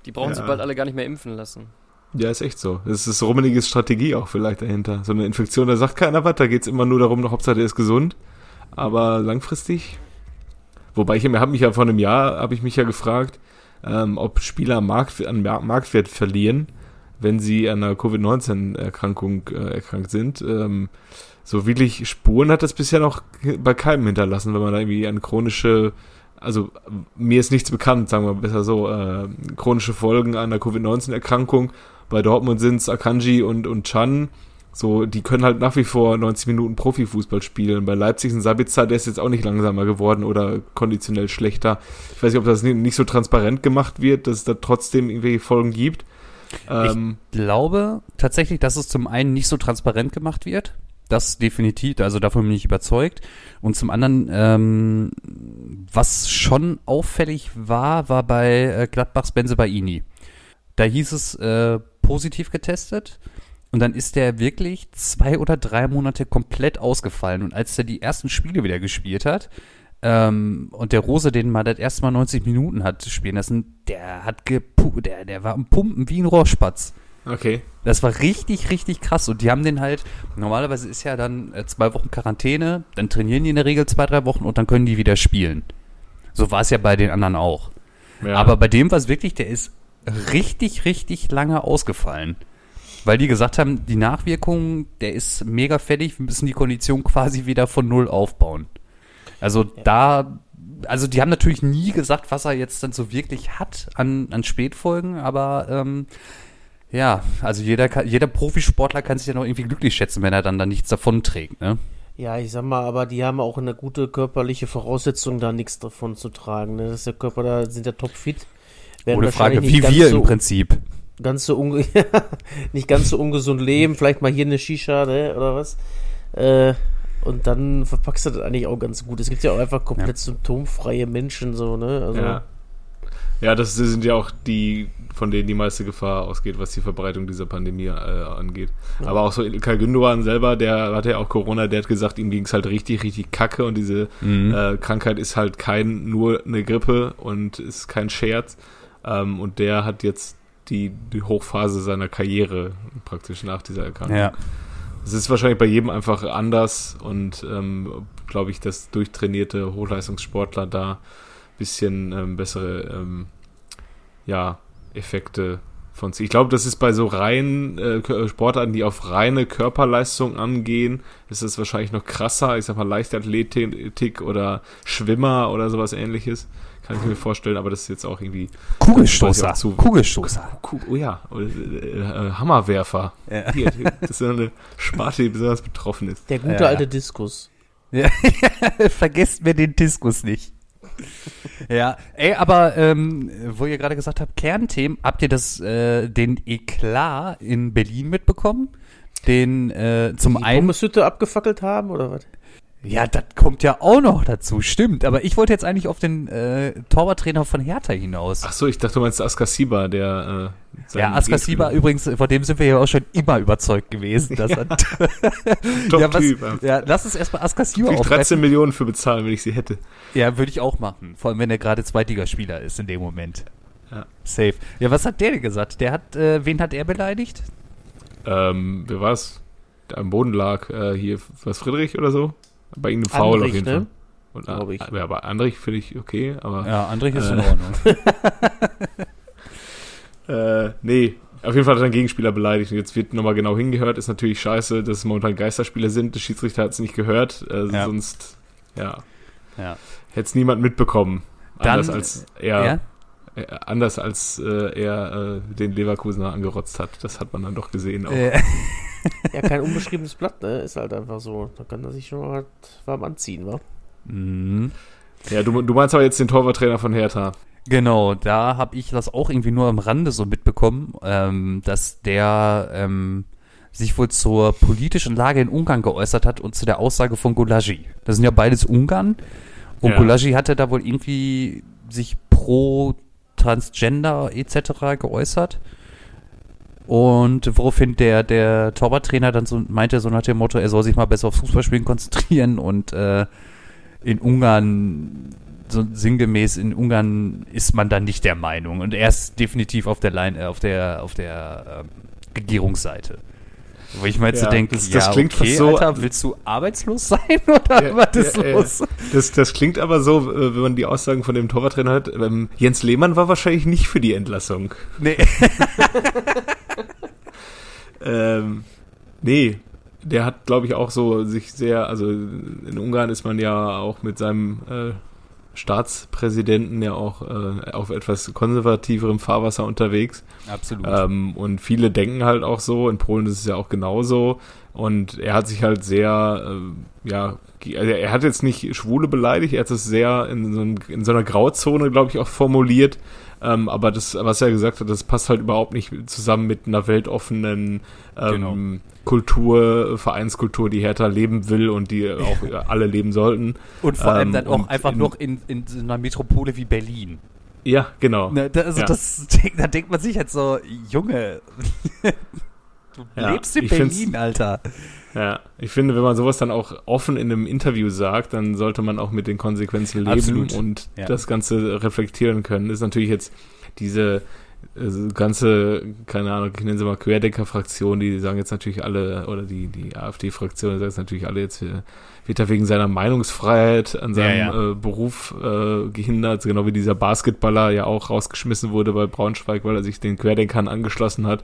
Speaker 3: Die brauchen sie
Speaker 1: Ja.
Speaker 3: bald alle gar nicht mehr impfen lassen.
Speaker 1: Ja, ist echt so. Das ist Rummeniges Strategie auch vielleicht dahinter. So eine Infektion, da sagt keiner was, da geht's immer nur darum, noch Hauptsache der ist gesund. Aber langfristig. Wobei ich mir habe mich ja vor einem Jahr, habe ich mich ja gefragt, ähm, ob Spieler Markt, an Mar- Marktwert verlieren, wenn sie an einer Covid-19-Erkrankung äh, erkrankt sind. Ähm, so wirklich Spuren hat das bisher noch bei keinem hinterlassen, wenn man da irgendwie an chronische, also mir ist nichts bekannt, sagen wir besser so, äh, chronische Folgen einer Covid-19-Erkrankung. Bei Dortmund sind es Akanji und, und Chan. So, die können halt nach wie vor 90 Minuten Profifußball spielen. Bei Leipzig ein Sabitzer, der ist jetzt auch nicht langsamer geworden oder konditionell schlechter. Ich weiß nicht, ob das ni- nicht so transparent gemacht wird, dass es da trotzdem irgendwelche Folgen gibt. Ähm,
Speaker 2: glaube tatsächlich, dass es zum einen nicht so transparent gemacht wird. Das definitiv, also davon bin ich überzeugt. Und zum anderen, ähm, was schon auffällig war, war bei äh, Gladbachs Benzebaini. Da hieß es äh, positiv getestet und dann ist der wirklich zwei oder drei Monate komplett ausgefallen. Und als er die ersten Spiele wieder gespielt hat, ähm, und der Rose, den man das erste Mal 90 Minuten hat spielen lassen, der hat gepu der, der war am Pumpen wie ein Rohrspatz.
Speaker 1: Okay.
Speaker 2: Das war richtig, richtig krass. Und die haben den halt, normalerweise ist ja dann äh, zwei Wochen Quarantäne, dann trainieren die in der Regel zwei, drei Wochen und dann können die wieder spielen. So war es ja bei den anderen auch.
Speaker 1: Ja.
Speaker 2: Aber bei dem war es wirklich, der ist richtig, richtig lange ausgefallen. Weil die gesagt haben, die Nachwirkungen, der ist mega fertig, wir müssen die Kondition quasi wieder von null aufbauen. Also da, also die haben natürlich nie gesagt, was er jetzt dann so wirklich hat an, an Spätfolgen, aber ähm, ja, also jeder, kann, jeder Profisportler kann sich ja noch irgendwie glücklich schätzen, wenn er dann da nichts davon trägt, ne?
Speaker 4: Ja, ich sag mal, aber die haben auch eine gute körperliche Voraussetzung, da nichts davon zu tragen. Ne? Das ist der Körper, da sind ja topfit.
Speaker 2: Ohne Frage, wie wir
Speaker 4: so,
Speaker 2: im Prinzip.
Speaker 4: Ganz so unge nicht ganz so ungesund leben, vielleicht mal hier eine Shisha, ne, oder was. Äh, und dann verpackst du das eigentlich auch ganz gut. Es gibt ja auch einfach komplett symptomfreie Menschen, so, ne? Also,
Speaker 1: Ja. Ja, das sind ja auch die, von denen die meiste Gefahr ausgeht, was die Verbreitung dieser Pandemie äh, angeht. Aber auch so Ilkay Gündogan selber, der hatte ja auch Corona, der hat gesagt, ihm ging's halt richtig, richtig kacke und diese
Speaker 2: Mhm.
Speaker 1: äh, Krankheit ist halt kein, nur eine Grippe und ist kein Scherz. Ähm, und der hat jetzt die, die Hochphase seiner Karriere praktisch nach dieser Erkrankung.
Speaker 2: Ja.
Speaker 1: Es ist wahrscheinlich bei jedem einfach anders und ähm, glaube ich, dass durchtrainierte Hochleistungssportler da bisschen ähm, bessere ähm, ja, Effekte von sich. Ich glaube, das ist bei so reinen äh, Sportarten, die auf reine Körperleistung angehen, ist es wahrscheinlich noch krasser. Ich sag mal Leichtathletik oder Schwimmer oder sowas ähnliches. Kann ich mir vorstellen, aber das ist jetzt auch irgendwie
Speaker 2: Kugelstoßer.
Speaker 1: Auch zu-
Speaker 2: Kugelstoßer.
Speaker 1: Kuh, oh ja, oder, äh, äh, Hammerwerfer.
Speaker 2: Ja.
Speaker 1: Hier, das ist so eine Sparte, die besonders betroffen ist.
Speaker 4: Der gute
Speaker 2: Ja.
Speaker 4: alte Diskus.
Speaker 2: Vergesst mir den Diskus nicht. ja, ey, aber ähm, wo ihr gerade gesagt habt, Kernthemen, habt ihr das, äh, den Eklat in Berlin mitbekommen? Den äh, zum
Speaker 4: Die
Speaker 2: einen.
Speaker 4: Pommeshütte abgefackelt haben, oder was?
Speaker 2: Ja, das kommt ja auch noch dazu, stimmt. Aber ich wollte jetzt eigentlich auf den äh, Torwarttrainer von Hertha hinaus.
Speaker 1: Ach so, ich dachte, du meinst Askasiba, der. Äh,
Speaker 2: ja, Askasiba übrigens, von dem sind wir ja auch schon immer überzeugt gewesen. Dass er,
Speaker 1: Top
Speaker 2: ja, was,
Speaker 1: Typ.
Speaker 2: ja, lass uns erstmal Askasiba
Speaker 1: ich 13
Speaker 2: aufgreifen.
Speaker 1: Millionen für bezahlen, wenn ich sie hätte.
Speaker 2: Ja, würde ich auch machen. Vor allem, wenn er gerade Zweitligaspieler ist in dem Moment.
Speaker 1: Ja.
Speaker 2: Safe. Ja, was hat der denn gesagt? Der hat, äh, wen hat er beleidigt?
Speaker 1: Ähm, wer war's? Der am Boden lag, äh, hier, was Friedrich oder so? Bei ihm Foul auf
Speaker 4: Andrich,
Speaker 1: jeden
Speaker 4: ne?
Speaker 1: Fall. Und,
Speaker 4: Glaub ich.
Speaker 1: Ja, aber Andrich finde ich okay, aber.
Speaker 2: Ja, Andrich ist in
Speaker 1: Äh.
Speaker 2: Ordnung.
Speaker 1: Äh, nee, auf jeden Fall hat er einen Gegenspieler beleidigt. Und jetzt wird nochmal genau hingehört. Ist natürlich scheiße, dass es momentan Geisterspieler sind. Der Schiedsrichter hat es nicht gehört. Äh,
Speaker 2: Ja.
Speaker 1: Sonst, ja,
Speaker 2: ja.
Speaker 1: hätte es niemand mitbekommen.
Speaker 2: Dann-
Speaker 1: anders als er,
Speaker 2: ja?
Speaker 1: Äh, anders als äh, er äh, den Leverkusener angerotzt hat. Das hat man dann doch gesehen. Auch.
Speaker 2: Äh,
Speaker 4: Ja, kein unbeschriebenes Blatt, ne? Ist halt einfach so. Da kann er sich schon mal warm anziehen, wa?
Speaker 2: mhm.
Speaker 1: Ja, du, du meinst aber jetzt den Torwarttrainer von Hertha.
Speaker 2: Genau, da habe ich das auch irgendwie nur am Rande so mitbekommen, ähm, dass der ähm, sich wohl zur politischen Lage in Ungarn geäußert hat und zu der Aussage von Gulagi. Das sind ja beides Ungarn. Und
Speaker 1: Ja.
Speaker 2: Gulagi hatte da wohl irgendwie sich pro Transgender etc. geäußert. Und woraufhin der, der Torwarttrainer dann so meinte, so nach dem Motto, er soll sich mal besser aufs Fußballspielen konzentrieren und äh, in Ungarn, so sinngemäß in Ungarn ist man dann nicht der Meinung. Und er ist definitiv auf der Line, äh, auf der, auf der ähm, Regierungsseite. Wo ich jetzt
Speaker 1: Ja,
Speaker 2: so denke,
Speaker 1: das- das
Speaker 2: ja,
Speaker 1: klingt
Speaker 2: okay,
Speaker 1: so-
Speaker 2: Alter, willst du arbeitslos sein oder
Speaker 1: Ja,
Speaker 2: was ist
Speaker 1: ja.
Speaker 2: los?
Speaker 1: Das, das klingt aber so, äh, wenn man die Aussagen von dem Torwarttrainer hört. Ähm, Jens Lehmann war wahrscheinlich nicht für die Entlassung.
Speaker 2: Nee.
Speaker 1: Ähm, nee, der hat, glaube ich, auch so sich sehr, also in Ungarn ist man ja auch mit seinem äh, Staatspräsidenten ja auch äh, auf etwas konservativerem Fahrwasser unterwegs.
Speaker 2: Absolut.
Speaker 1: Ähm, und viele denken halt auch so, in Polen ist es ja auch genauso. Und er hat sich halt sehr, äh, ja, also er hat jetzt nicht Schwule beleidigt, er hat es sehr in so, in so einer Grauzone, glaube ich, auch formuliert. Ähm, aber das, was er gesagt hat, das passt halt überhaupt nicht zusammen mit einer weltoffenen ähm,
Speaker 2: Genau.
Speaker 1: Kultur, Vereinskultur, die Hertha leben will und die auch alle leben sollten.
Speaker 2: und vor allem
Speaker 1: ähm,
Speaker 2: dann auch einfach
Speaker 1: in-
Speaker 2: noch in, in so einer Metropole wie Berlin.
Speaker 1: Ja, genau.
Speaker 2: Ne, da, also
Speaker 1: Ja.
Speaker 2: das, da denkt man sich halt so, Junge, du
Speaker 1: Ja,
Speaker 2: lebst in Berlin, Alter.
Speaker 1: Ja, ich finde, wenn man sowas dann auch offen in einem Interview sagt, dann sollte man auch mit den Konsequenzen leben
Speaker 2: Absolut.
Speaker 1: und
Speaker 2: Ja.
Speaker 1: das Ganze reflektieren können. Das ist natürlich jetzt diese äh, ganze, keine Ahnung, ich nenne sie mal Querdenker-Fraktion, die sagen jetzt natürlich alle, oder die, die AfD-Fraktion sagt jetzt natürlich alle jetzt, äh, wird er wegen seiner Meinungsfreiheit an seinem
Speaker 2: Ja,
Speaker 1: Äh, Beruf äh, gehindert, genau wie dieser Basketballer ja auch rausgeschmissen wurde bei Braunschweig, weil er sich den Querdenkern angeschlossen hat.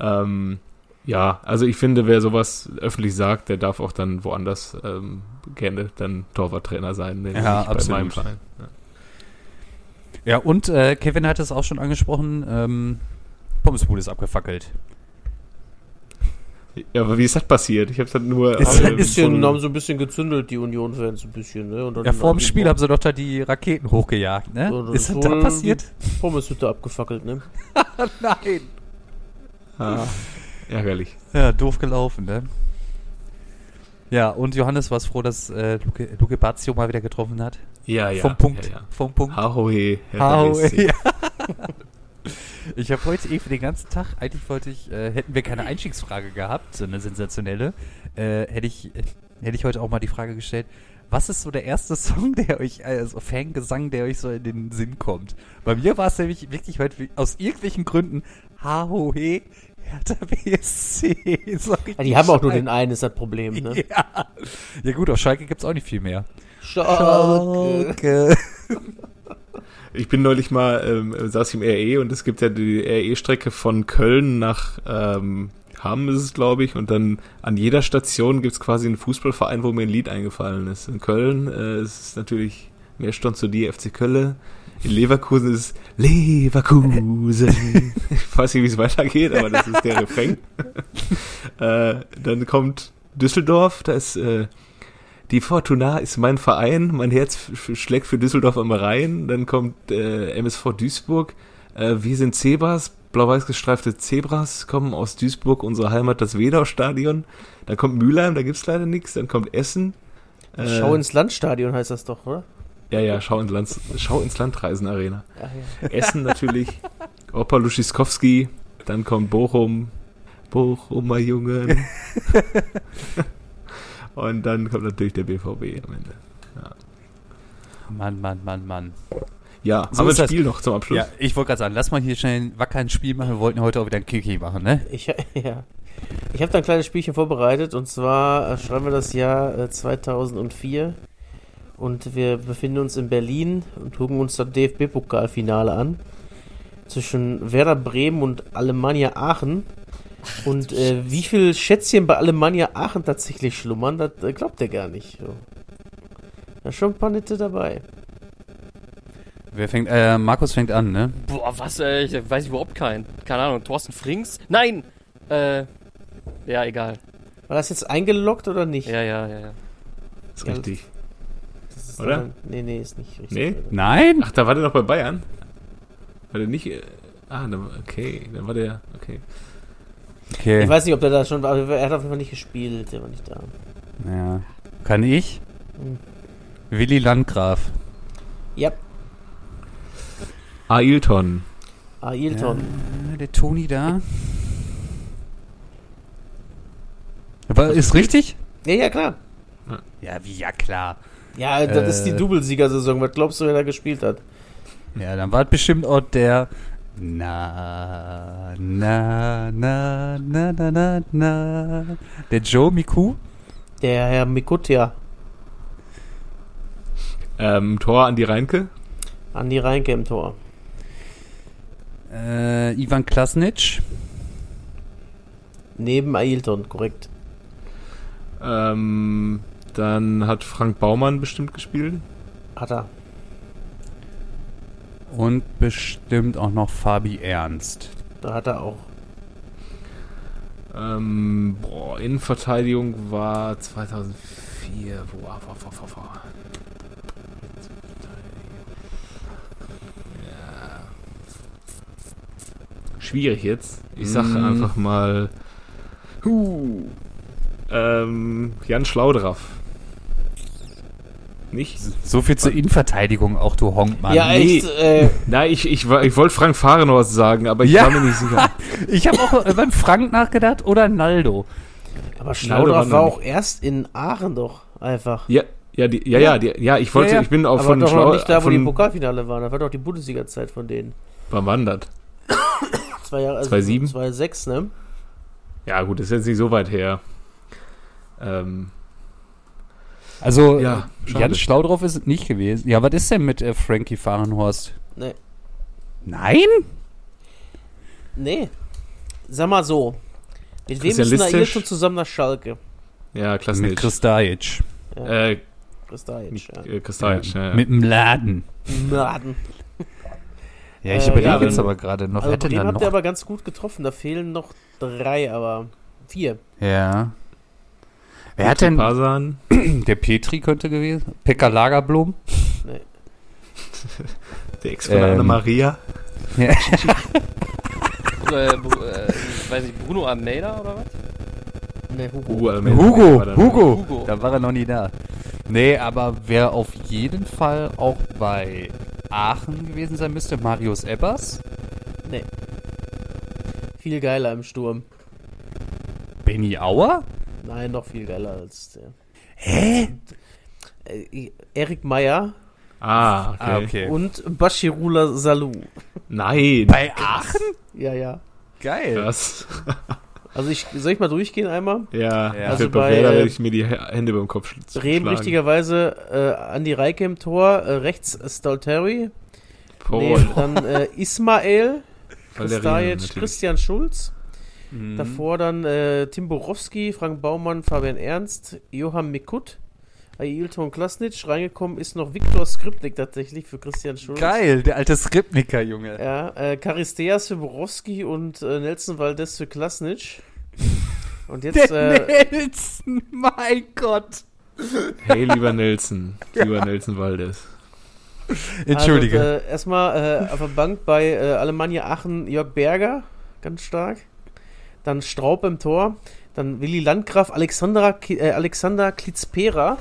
Speaker 1: Ähm, ja, also ich finde, wer sowas öffentlich sagt, der darf auch dann woanders ähm, gerne dann Torwarttrainer sein, nämlich
Speaker 2: Ja,
Speaker 1: bei
Speaker 2: absolut.
Speaker 1: meinem Verein. Ja.
Speaker 2: Ja, und äh, Kevin hat es auch schon angesprochen, ähm, Pommesbude ist abgefackelt.
Speaker 1: ja, aber wie ist das passiert? Ich habe das nur
Speaker 2: Ist-
Speaker 1: äh,
Speaker 4: Ein bisschen,
Speaker 1: von-
Speaker 4: haben so ein bisschen gezündelt, die Union-Fans ein bisschen, ne? Und dann
Speaker 2: Ja, vor dem Spiel haben sie doch da die Raketen hochgejagt, ne?
Speaker 4: Ja,
Speaker 2: ist das
Speaker 4: ist
Speaker 2: da passiert?
Speaker 4: Pommeshütte abgefackelt, ne?
Speaker 2: Nein.
Speaker 1: ah, ärgerlich.
Speaker 2: Ja, doof gelaufen, ne? Ja, und Johannes war froh, dass äh, Luke, Luke Bazio mal wieder getroffen hat.
Speaker 1: Ja, ja.
Speaker 2: Vom Punkt.
Speaker 1: Ja, ja.
Speaker 2: Vom Punkt.
Speaker 1: BSC.
Speaker 2: ja. Ich habe heute eh für den ganzen Tag, eigentlich wollte ich, äh, hätten wir keine Einstiegsfrage gehabt, so eine sensationelle, äh, hätte ich, hätte ich heute auch mal die Frage gestellt, was ist so der erste Song, der euch, also Fangesang, der euch so in den Sinn kommt? Bei mir war es nämlich wirklich heute aus irgendwelchen Gründen Hahohe, Hertha BSC.
Speaker 4: Ja, die haben auch nur den einen, ist das Problem, ne?
Speaker 2: Ja. ja gut, auf Schalke gibt's auch nicht viel mehr.
Speaker 4: Schalke.
Speaker 1: Ich bin neulich mal, ähm, saß ich im RE und es gibt ja die RE-Strecke von Köln nach ähm, Hamm ist es, glaube ich, und dann an jeder Station gibt es quasi einen Fußballverein, wo mir ein Lied eingefallen ist. In Köln äh, ist es natürlich mehr Stunde zu die FC Köln. In Leverkusen ist Leverkusen. ich weiß nicht, wie es weitergeht, aber das ist der Refrain. äh, dann kommt Düsseldorf, da ist äh, die Fortuna ist mein Verein, mein Herz schlägt für Düsseldorf am Rhein. Dann kommt äh, MSV Duisburg. Äh, wir sind Zebras, blau-weiß gestreifte Zebras kommen aus Duisburg, unsere Heimat, das Wedau-Stadion. Dann kommt Mülheim, da gibt's leider nichts. Dann kommt Essen. Äh,
Speaker 4: Schau ins Landstadion heißt das doch, oder?
Speaker 1: Ja, ja, schau ins Land, schau ins Landreisen Arena.
Speaker 4: Ach, ja.
Speaker 1: Essen natürlich. Opa Luschiskowski. Dann kommt Bochum. Bochumer Jungen. Und dann kommt natürlich der BVB am Ende.
Speaker 2: Mann, Mann, Mann, Mann.
Speaker 1: Ja,
Speaker 2: So
Speaker 1: haben wir ein
Speaker 2: das.
Speaker 1: Spiel noch zum Abschluss?
Speaker 2: Ja, ich wollte gerade sagen, lass mal hier schnell ein wackeren Spiel machen. Wir wollten heute auch wieder ein Kiki machen, ne?
Speaker 4: Ich, ja. Ich habe da ein kleines Spielchen vorbereitet und zwar äh, schreiben wir das Jahr äh, 2004 und wir befinden uns in Berlin und gucken uns das DFB-Pokalfinale an zwischen Werder Bremen und Alemannia Aachen. Und äh, wie viel Schätzchen bei Alemannia Aachen tatsächlich schlummern, das äh, glaubt ihr gar nicht. So. Da ist schon ein paar nette dabei.
Speaker 2: Wer fängt, äh, Markus fängt an, ne?
Speaker 3: Boah, was, äh, ich weiß überhaupt keinen. Keine Ahnung, Thorsten Frings? Nein! Äh, ja, egal.
Speaker 4: War das jetzt eingeloggt oder nicht?
Speaker 3: Ja, ja, ja, ja.
Speaker 1: ist
Speaker 4: Ja,
Speaker 1: richtig.
Speaker 4: Ist
Speaker 1: Oder?
Speaker 4: dann- Nee, nee, ist nicht richtig.
Speaker 1: Nee?
Speaker 2: Nein?
Speaker 1: Ach, da war der noch bei Bayern? War der nicht. Äh, ah, dann, okay, dann war der. Okay.
Speaker 2: Okay.
Speaker 4: Ich weiß nicht, ob der da schon war, aber er hat auf jeden Fall nicht gespielt, der war nicht da.
Speaker 2: Ja. Kann ich?
Speaker 4: Hm.
Speaker 2: Willi Landgraf.
Speaker 4: Ja,
Speaker 1: Ailton.
Speaker 4: Ailton.
Speaker 2: Ja, der Toni da. Aber ist richtig?
Speaker 4: Ja, ja, klar.
Speaker 2: Ja, wie, ja klar.
Speaker 4: Ja, das ist die
Speaker 2: Äh.
Speaker 4: Doublesiegersaison. Was glaubst du, wer da gespielt hat?
Speaker 2: Ja, dann war es bestimmt auch der na, na, na, na, na, na, na. Der Joe Miku?
Speaker 4: Der Herr Mikutia.
Speaker 1: Ähm, Tor an die Reinke.
Speaker 4: Andi Reinke im Tor.
Speaker 2: Äh, Ivan Klasnic?
Speaker 4: Neben Ailton, korrekt.
Speaker 1: Ähm, dann hat Frank Baumann bestimmt gespielt.
Speaker 4: Hat er.
Speaker 2: Und bestimmt auch noch Fabi Ernst.
Speaker 4: Da hat er auch.
Speaker 1: Ähm, boah, Innenverteidigung war 2004. Boah, boah, boah, boah, boah. Ja. Schwierig jetzt. Ich sage
Speaker 2: Mm.
Speaker 1: einfach mal. Huh, ähm, Jan Schlaudraff. Nicht?
Speaker 2: So viel zur Innenverteidigung auch, du Honkmann.
Speaker 4: ja,
Speaker 1: nee.
Speaker 4: echt. Äh,
Speaker 1: Nein, ich, ich, ich wollte Frank Fahrenhorst sagen, aber ich
Speaker 2: Ja.
Speaker 1: war mir nicht sicher.
Speaker 2: Ich habe auch beim Frank nachgedacht oder Naldo.
Speaker 4: Aber Schlaudorf
Speaker 1: war
Speaker 4: auch erst in Aachen doch einfach.
Speaker 1: Ja, ja, die, ja, ja, die, ja, ich wollte,
Speaker 2: Ja, ja.
Speaker 1: ich bin auch
Speaker 4: Aber
Speaker 1: von
Speaker 4: doch noch
Speaker 1: Schlau
Speaker 4: nicht da, wo die Pokalfinale waren. Da war doch die Bundesliga-Zeit von denen.
Speaker 1: wann war das?
Speaker 4: Zwei Jahre, also
Speaker 1: 2007?
Speaker 4: 2006, ne?
Speaker 1: Ja, gut, das ist jetzt nicht so weit her. Ähm,
Speaker 2: Also,
Speaker 1: Ja,
Speaker 2: ja,
Speaker 1: schade.
Speaker 2: Jan Schlaudorf ist es nicht gewesen. Ja, was ist denn mit äh, Frankie Fahrenhorst?
Speaker 4: Nee.
Speaker 2: Nein?
Speaker 4: Nee. Sag mal so. Mit wem ist denn
Speaker 1: Listisch?
Speaker 4: Ailton zusammen nach Schalke?
Speaker 1: ja, klasse
Speaker 2: Mit. Kristajic.
Speaker 1: Äh,
Speaker 4: Kristajic, ja.
Speaker 1: äh, Kristajic, ja. ja.
Speaker 2: Mit dem Laden.
Speaker 4: Maden.
Speaker 2: Ja, ich
Speaker 4: Äh,
Speaker 2: überlege
Speaker 4: ja,
Speaker 2: jetzt aber gerade noch.
Speaker 4: Also
Speaker 2: Wer denn
Speaker 4: den
Speaker 2: da
Speaker 4: habt
Speaker 2: noch?
Speaker 4: ihr aber ganz gut getroffen. Da fehlen noch drei, aber vier.
Speaker 2: Ja. Wer hat denn.
Speaker 1: Pasan?
Speaker 2: Der Petri könnte gewesen. Pekka Lagerblom.
Speaker 1: Der Ex von
Speaker 2: Ähm.
Speaker 1: Anna-Maria?
Speaker 2: Ja.
Speaker 3: äh, äh, ich weiß nicht, Bruno Almeida oder was?
Speaker 4: Ne, Hugo.
Speaker 1: Hugo Almeida
Speaker 2: Hugo, Hugo.
Speaker 3: Hugo.
Speaker 2: Da war er noch nie da. Nee, aber wer auf jeden Fall auch bei Aachen gewesen sein müsste, Marius Ebbers.
Speaker 4: Nee. Viel geiler im Sturm.
Speaker 2: Benny Auer?
Speaker 4: Nein, noch viel geiler als der.
Speaker 2: Hä?
Speaker 4: Äh, Erik Meyer
Speaker 1: Ah, okay.
Speaker 2: Ah, okay.
Speaker 4: und Bashirula Salou.
Speaker 1: Nein.
Speaker 2: Bei Aachen?
Speaker 4: Ja, ja.
Speaker 2: Geil.
Speaker 1: Krass.
Speaker 4: Also ich, soll ich mal durchgehen einmal?
Speaker 1: Ja,
Speaker 2: Ja.
Speaker 1: also bei
Speaker 4: bei,
Speaker 1: Werder
Speaker 4: äh,
Speaker 1: werde ich mir die Hände beim Kopf
Speaker 4: Bremen
Speaker 1: schlagen.
Speaker 4: richtigerweise äh, Andi Reike im Tor, äh, rechts Stalteri, nee,
Speaker 1: Paul.
Speaker 4: dann äh,
Speaker 1: natürlich.
Speaker 4: Christian Schulz,
Speaker 2: Mhm.
Speaker 4: davor dann äh, Tim Borowski, Frank Baumann, Fabian Ernst, Johann Mikut, Ailton Klasnitsch, reingekommen ist noch Viktor Skripnik tatsächlich für Christian Schulz.
Speaker 2: Geil, der alte Skripniker, Junge.
Speaker 4: Ja, äh, Charisteas für Borowski und äh, Nelson Valdez für Klasnitsch. Und jetzt, äh,
Speaker 2: Nelson, mein Gott.
Speaker 1: Hey, lieber Nelson. Lieber Nelson Waldes.
Speaker 2: Entschuldige.
Speaker 4: Also, äh, erstmal äh, auf der Bank bei äh, Alemannia Aachen Jörg Berger, ganz stark. Dann Straub im Tor. Dann Willi Landgraf, Alexandra, Ki- äh, Alexander Klitzpera.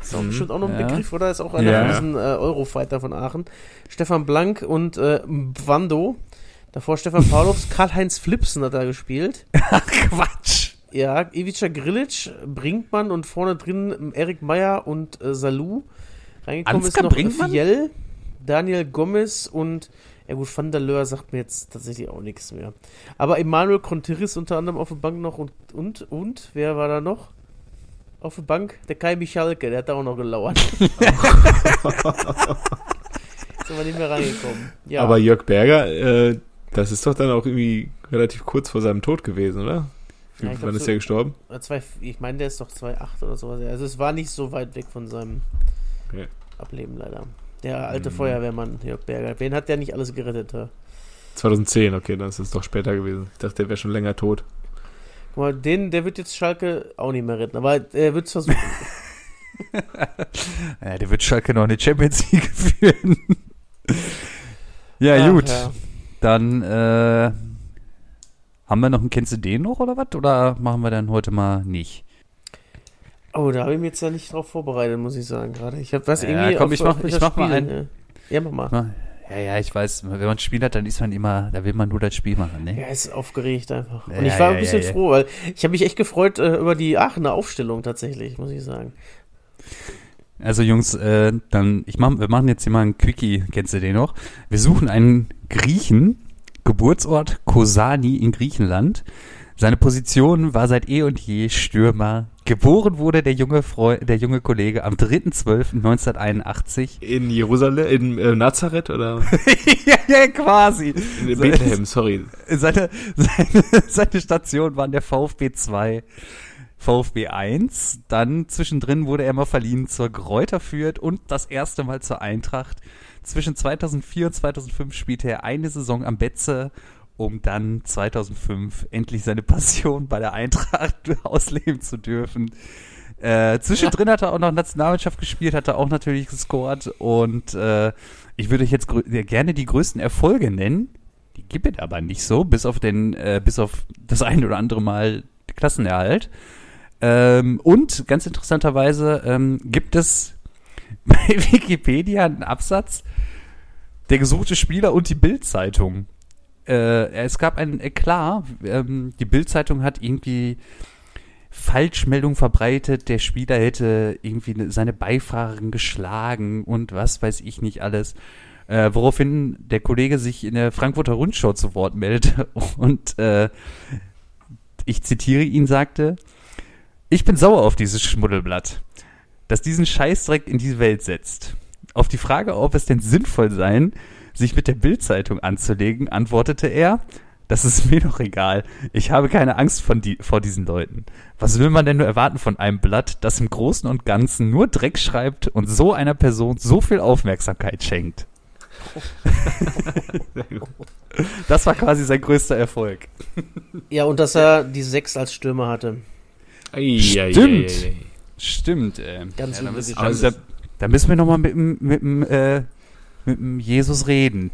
Speaker 4: Ist auch
Speaker 1: Mhm.
Speaker 4: bestimmt auch noch ein
Speaker 2: Ja.
Speaker 4: Begriff, oder? Ist auch einer
Speaker 1: Ja.
Speaker 4: von diesen äh, Eurofighter von Aachen. Stefan Blank und äh, Bwando. Davor Stefan Paulovs, Karl-Heinz Flipsen hat da gespielt.
Speaker 2: Quatsch.
Speaker 4: Ja, Ivica Grilic, Brinkmann und vorne drin Erik Meyer und äh, Salou. Reingekommen
Speaker 2: Ansgar
Speaker 4: ist noch
Speaker 2: Brinkmann?
Speaker 4: Fiel, Daniel Gomez und ja gut, Van der Leur sagt mir jetzt tatsächlich auch nichts mehr. Aber Emanuel Contiris unter anderem auf der Bank noch und, und, und, wer war da noch? Auf der Bank? Der Kai Michalke, der hat da auch noch gelauert. Sind wir nicht mehr reingekommen. Ja,
Speaker 1: Aber Jörg Berger, äh, das ist doch dann auch irgendwie relativ kurz vor seinem Tod gewesen, oder? Wie,
Speaker 4: Ja,
Speaker 1: wann ist
Speaker 4: so-
Speaker 1: der gestorben?
Speaker 4: Zwei, ich meine, der ist doch 2,8 oder sowas. Also es war nicht so weit weg von seinem
Speaker 1: Okay.
Speaker 4: Ableben leider. Der alte
Speaker 1: Mhm.
Speaker 4: Feuerwehrmann Jörg Berger. Wen hat der nicht alles gerettet? Ja?
Speaker 1: 2010, okay, dann ist es doch später gewesen. Ich dachte, der wäre schon länger tot.
Speaker 4: Guck mal, den, der wird jetzt Schalke auch nicht mehr retten, aber er wird es versuchen.
Speaker 2: Ja, der wird Schalke noch eine Champions League führen. ja,
Speaker 4: Ach,
Speaker 2: gut.
Speaker 4: ja.
Speaker 2: Dann äh, haben wir noch einen Kennst du den noch oder was? Oder machen wir dann heute mal nicht?
Speaker 4: Oh, da habe ich mich jetzt ja nicht drauf vorbereitet, muss ich sagen, gerade. Ich habe was
Speaker 2: Ja,
Speaker 4: irgendwie.
Speaker 2: komm, ich mach- ich mach mal einen.
Speaker 4: ne? Ja, mach mal.
Speaker 2: Ja, ja, ich weiß, wenn man ein Spiel hat, dann ist man immer, da will man nur das Spiel machen, ne?
Speaker 4: Ja, ist aufgeregt einfach. Und
Speaker 2: Ja,
Speaker 4: ich war ein bisschen froh, weil ich habe mich echt gefreut äh, über die Aachener Aufstellung tatsächlich, muss ich sagen.
Speaker 2: Also Jungs, äh, dann, ich mach, wir machen jetzt hier mal einen Quickie, kennst du den noch? Wir suchen einen Griechen, Geburtsort Kosani in Griechenland. Seine Position war seit eh und je Stürmer. Geboren wurde der junge, Freu der junge Kollege am 3.12.1981.
Speaker 1: In Jerusalem, in äh, Nazareth oder
Speaker 2: ja, ja, quasi.
Speaker 1: in Bethlehem, sorry.
Speaker 2: Seine, seine, seine Station waren der VfB 2, VfB 1. Dann zwischendrin wurde er mal verliehen zur Gräuter Fürth und das erste Mal zur Eintracht. Zwischen 2004 und 2005 spielte er eine Saison am Betze, um dann 2005 endlich seine Passion bei der Eintracht ausleben zu dürfen. Äh, zwischendrin hat er auch noch Nationalmannschaft gespielt, hat er auch natürlich gescored und äh, ich würde euch jetzt gerne die größten Erfolge nennen. Die gibt es aber nicht so, bis auf den, äh, bis auf das ein oder andere Mal Klassenerhalt. Ähm, und ganz interessanterweise ähm, gibt es bei Wikipedia einen Absatz, der gesuchte Spieler und die Bild-Zeitung. Äh, es gab einen Eklat, ähm, die Bild-Zeitung hat irgendwie Falschmeldung verbreitet, der Spieler hätte irgendwie ne- seine Beifahrerin geschlagen und was weiß ich nicht alles. Äh, woraufhin der Kollege sich in der Frankfurter Rundschau zu Wort meldet und äh, ich zitiere ihn, sagte, ich bin sauer auf dieses Schmuddelblatt, das diesen Scheißdreck in die Welt setzt. Auf die Frage, ob es denn sinnvoll sein, sich mit der Bildzeitung anzulegen, antwortete er, das ist mir doch egal. Ich habe keine Angst von die, vor diesen Leuten. Was will man denn nur erwarten von einem Blatt, das im Großen und Ganzen nur Dreck schreibt und so einer Person so viel Aufmerksamkeit schenkt? Das war quasi sein größter Erfolg.
Speaker 4: Ja, und dass er die sechs als Stürmer hatte.
Speaker 2: Stimmt. Stimmt, ey.
Speaker 4: Ganz
Speaker 2: ja, da, müssen, also, da, da müssen wir nochmal mit dem mit dem, äh, mit dem Jesus reden.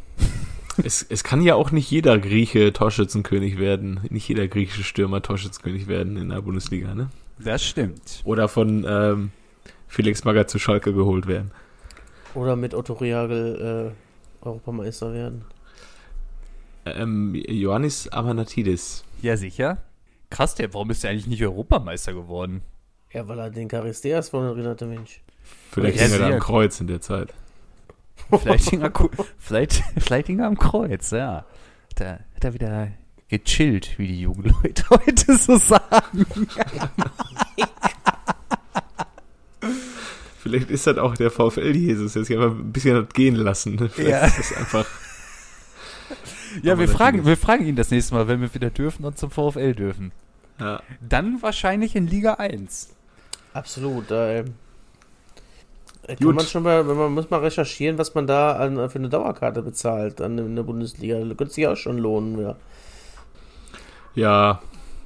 Speaker 1: Es, es kann ja auch nicht jeder Grieche Torschützenkönig werden. Nicht jeder griechische Stürmer Torschützenkönig werden in der Bundesliga, ne?
Speaker 2: Das stimmt.
Speaker 1: Oder von ähm, Felix Magath zu Schalke geholt werden.
Speaker 4: Oder mit Otto Reagel äh, Europameister werden.
Speaker 1: Ähm, Ioannis Amanatidis.
Speaker 2: Ja, sicher. Krass, der, warum ist der eigentlich nicht Europameister geworden?
Speaker 4: Ja, weil er den Charisteas von erinnerte, Mensch.
Speaker 1: Vielleicht hing er da am Kreuz in der Zeit.
Speaker 2: Vielleicht hing er, er am Kreuz, ja. Da hat er wieder gechillt, wie die jungen Leute heute so sagen.
Speaker 1: Vielleicht ist das auch der VfL-Jesus, der sich aber ein bisschen hat gehen lassen. Vielleicht
Speaker 2: Ja.
Speaker 1: ist das einfach.
Speaker 2: Ja, wir fragen, wir fragen ihn das nächste Mal, wenn wir wieder dürfen und zum VfL dürfen.
Speaker 1: Ja.
Speaker 2: Dann wahrscheinlich in Liga 1.
Speaker 4: Absolut. Da, ähm, äh, kann
Speaker 1: Gut.
Speaker 4: man schon mal, wenn man muss mal recherchieren, was man da an, für eine Dauerkarte bezahlt an, in der Bundesliga. Das könnte sich auch schon lohnen, ja.
Speaker 1: ja,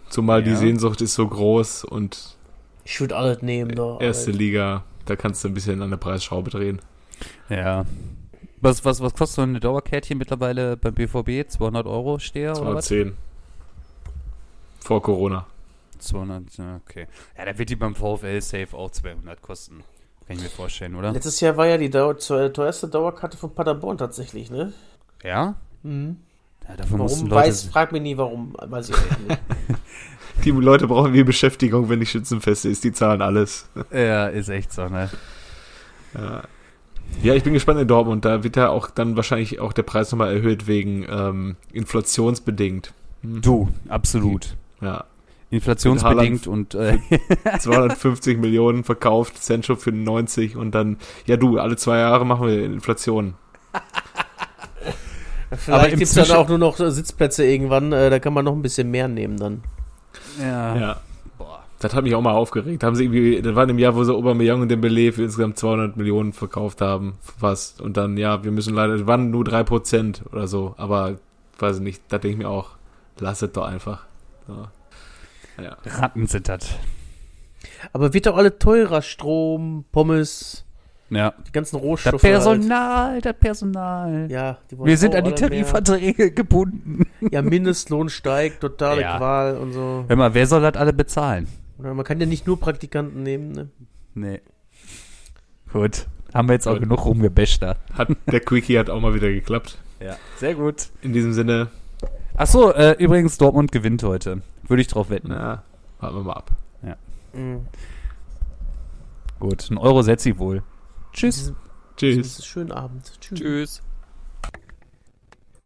Speaker 1: zumal die
Speaker 2: Ja.
Speaker 1: Sehnsucht ist so groß und
Speaker 4: Ich würde alles nehmen, da.
Speaker 1: erste
Speaker 4: Alter.
Speaker 1: Liga, da kannst du ein bisschen an der Preisschraube drehen.
Speaker 2: Ja. Was, was, was kostet so eine Dauerkärtchen mittlerweile beim BVB? 200 Euro Steher oder was?
Speaker 1: 210. Vor Corona.
Speaker 2: 200, ja, okay. Ja, da wird die beim VfL safe auch 200 kosten. Kann ich mir vorstellen, oder?
Speaker 4: Letztes Jahr war ja die Dauer, teuerste Dauerkarte von Paderborn tatsächlich, ne?
Speaker 2: Ja?
Speaker 4: Mhm.
Speaker 2: ja
Speaker 4: Warum?
Speaker 2: Leute,
Speaker 4: Weiß, frag mich nie warum. Weiß ich nicht.
Speaker 1: Die Leute brauchen wie Beschäftigung, wenn die Schützenfeste ist. Die zahlen alles.
Speaker 2: Ja, ist echt so, ne?
Speaker 1: Ja. ja, ich bin gespannt in Dortmund. Da wird ja auch dann wahrscheinlich auch der Preis nochmal erhöht wegen ähm, inflationsbedingt. Hm.
Speaker 2: Du, absolut.
Speaker 1: Ja,
Speaker 2: Inflationsbedingt und äh,
Speaker 1: 250 Millionen verkauft, Sancho für 90 und dann, ja du, alle zwei Jahre machen wir Inflation.
Speaker 4: Vielleicht gibt es dann auch nur noch Sitzplätze irgendwann. Äh, da kann man noch ein bisschen mehr nehmen dann.
Speaker 2: ja.
Speaker 1: Ja.
Speaker 2: Boah.
Speaker 1: Das hat mich auch mal aufgeregt. Haben sie irgendwie, das war im Jahr, wo sie Aubameyang und Dembele für insgesamt 200 Millionen verkauft haben, fast. Und dann, ja, wir müssen leider, das waren nur 3% oder so, aber, weiß ich nicht, da denke ich mir auch, lass es doch einfach. So. Ja.
Speaker 2: Ratten sind das.
Speaker 4: Aber wird doch alle teurer. Strom, Pommes,
Speaker 2: Ja.
Speaker 4: die ganzen
Speaker 2: Das
Speaker 4: Rohstoffe. halt.
Speaker 2: Personal, das Personal.
Speaker 4: Ja, die wollen
Speaker 2: Wir sind
Speaker 4: auch
Speaker 2: an die
Speaker 4: mehr.
Speaker 2: Tarifverträge gebunden.
Speaker 4: Ja, Mindestlohn steigt, totale
Speaker 2: Ja.
Speaker 4: Qual und so.
Speaker 2: Hör mal, wer soll das alle bezahlen?
Speaker 4: Oder man kann ja nicht nur Praktikanten nehmen, ne?
Speaker 2: Nee. Gut. Haben wir jetzt auch
Speaker 1: Gut.
Speaker 2: genug rumgebasht da.
Speaker 1: Hat, der Quickie hat auch mal wieder geklappt.
Speaker 2: Ja. Sehr gut.
Speaker 1: In diesem Sinne,
Speaker 2: Achso, äh, übrigens, Dortmund gewinnt heute. Würde ich drauf wetten.
Speaker 1: na, warten wir mal ab.
Speaker 4: Mhm.
Speaker 2: Gut, ein Euro setze ich wohl. Tschüss.
Speaker 1: Tschüss.
Speaker 4: Schönen Abend. Tschüss.
Speaker 3: Tschüss.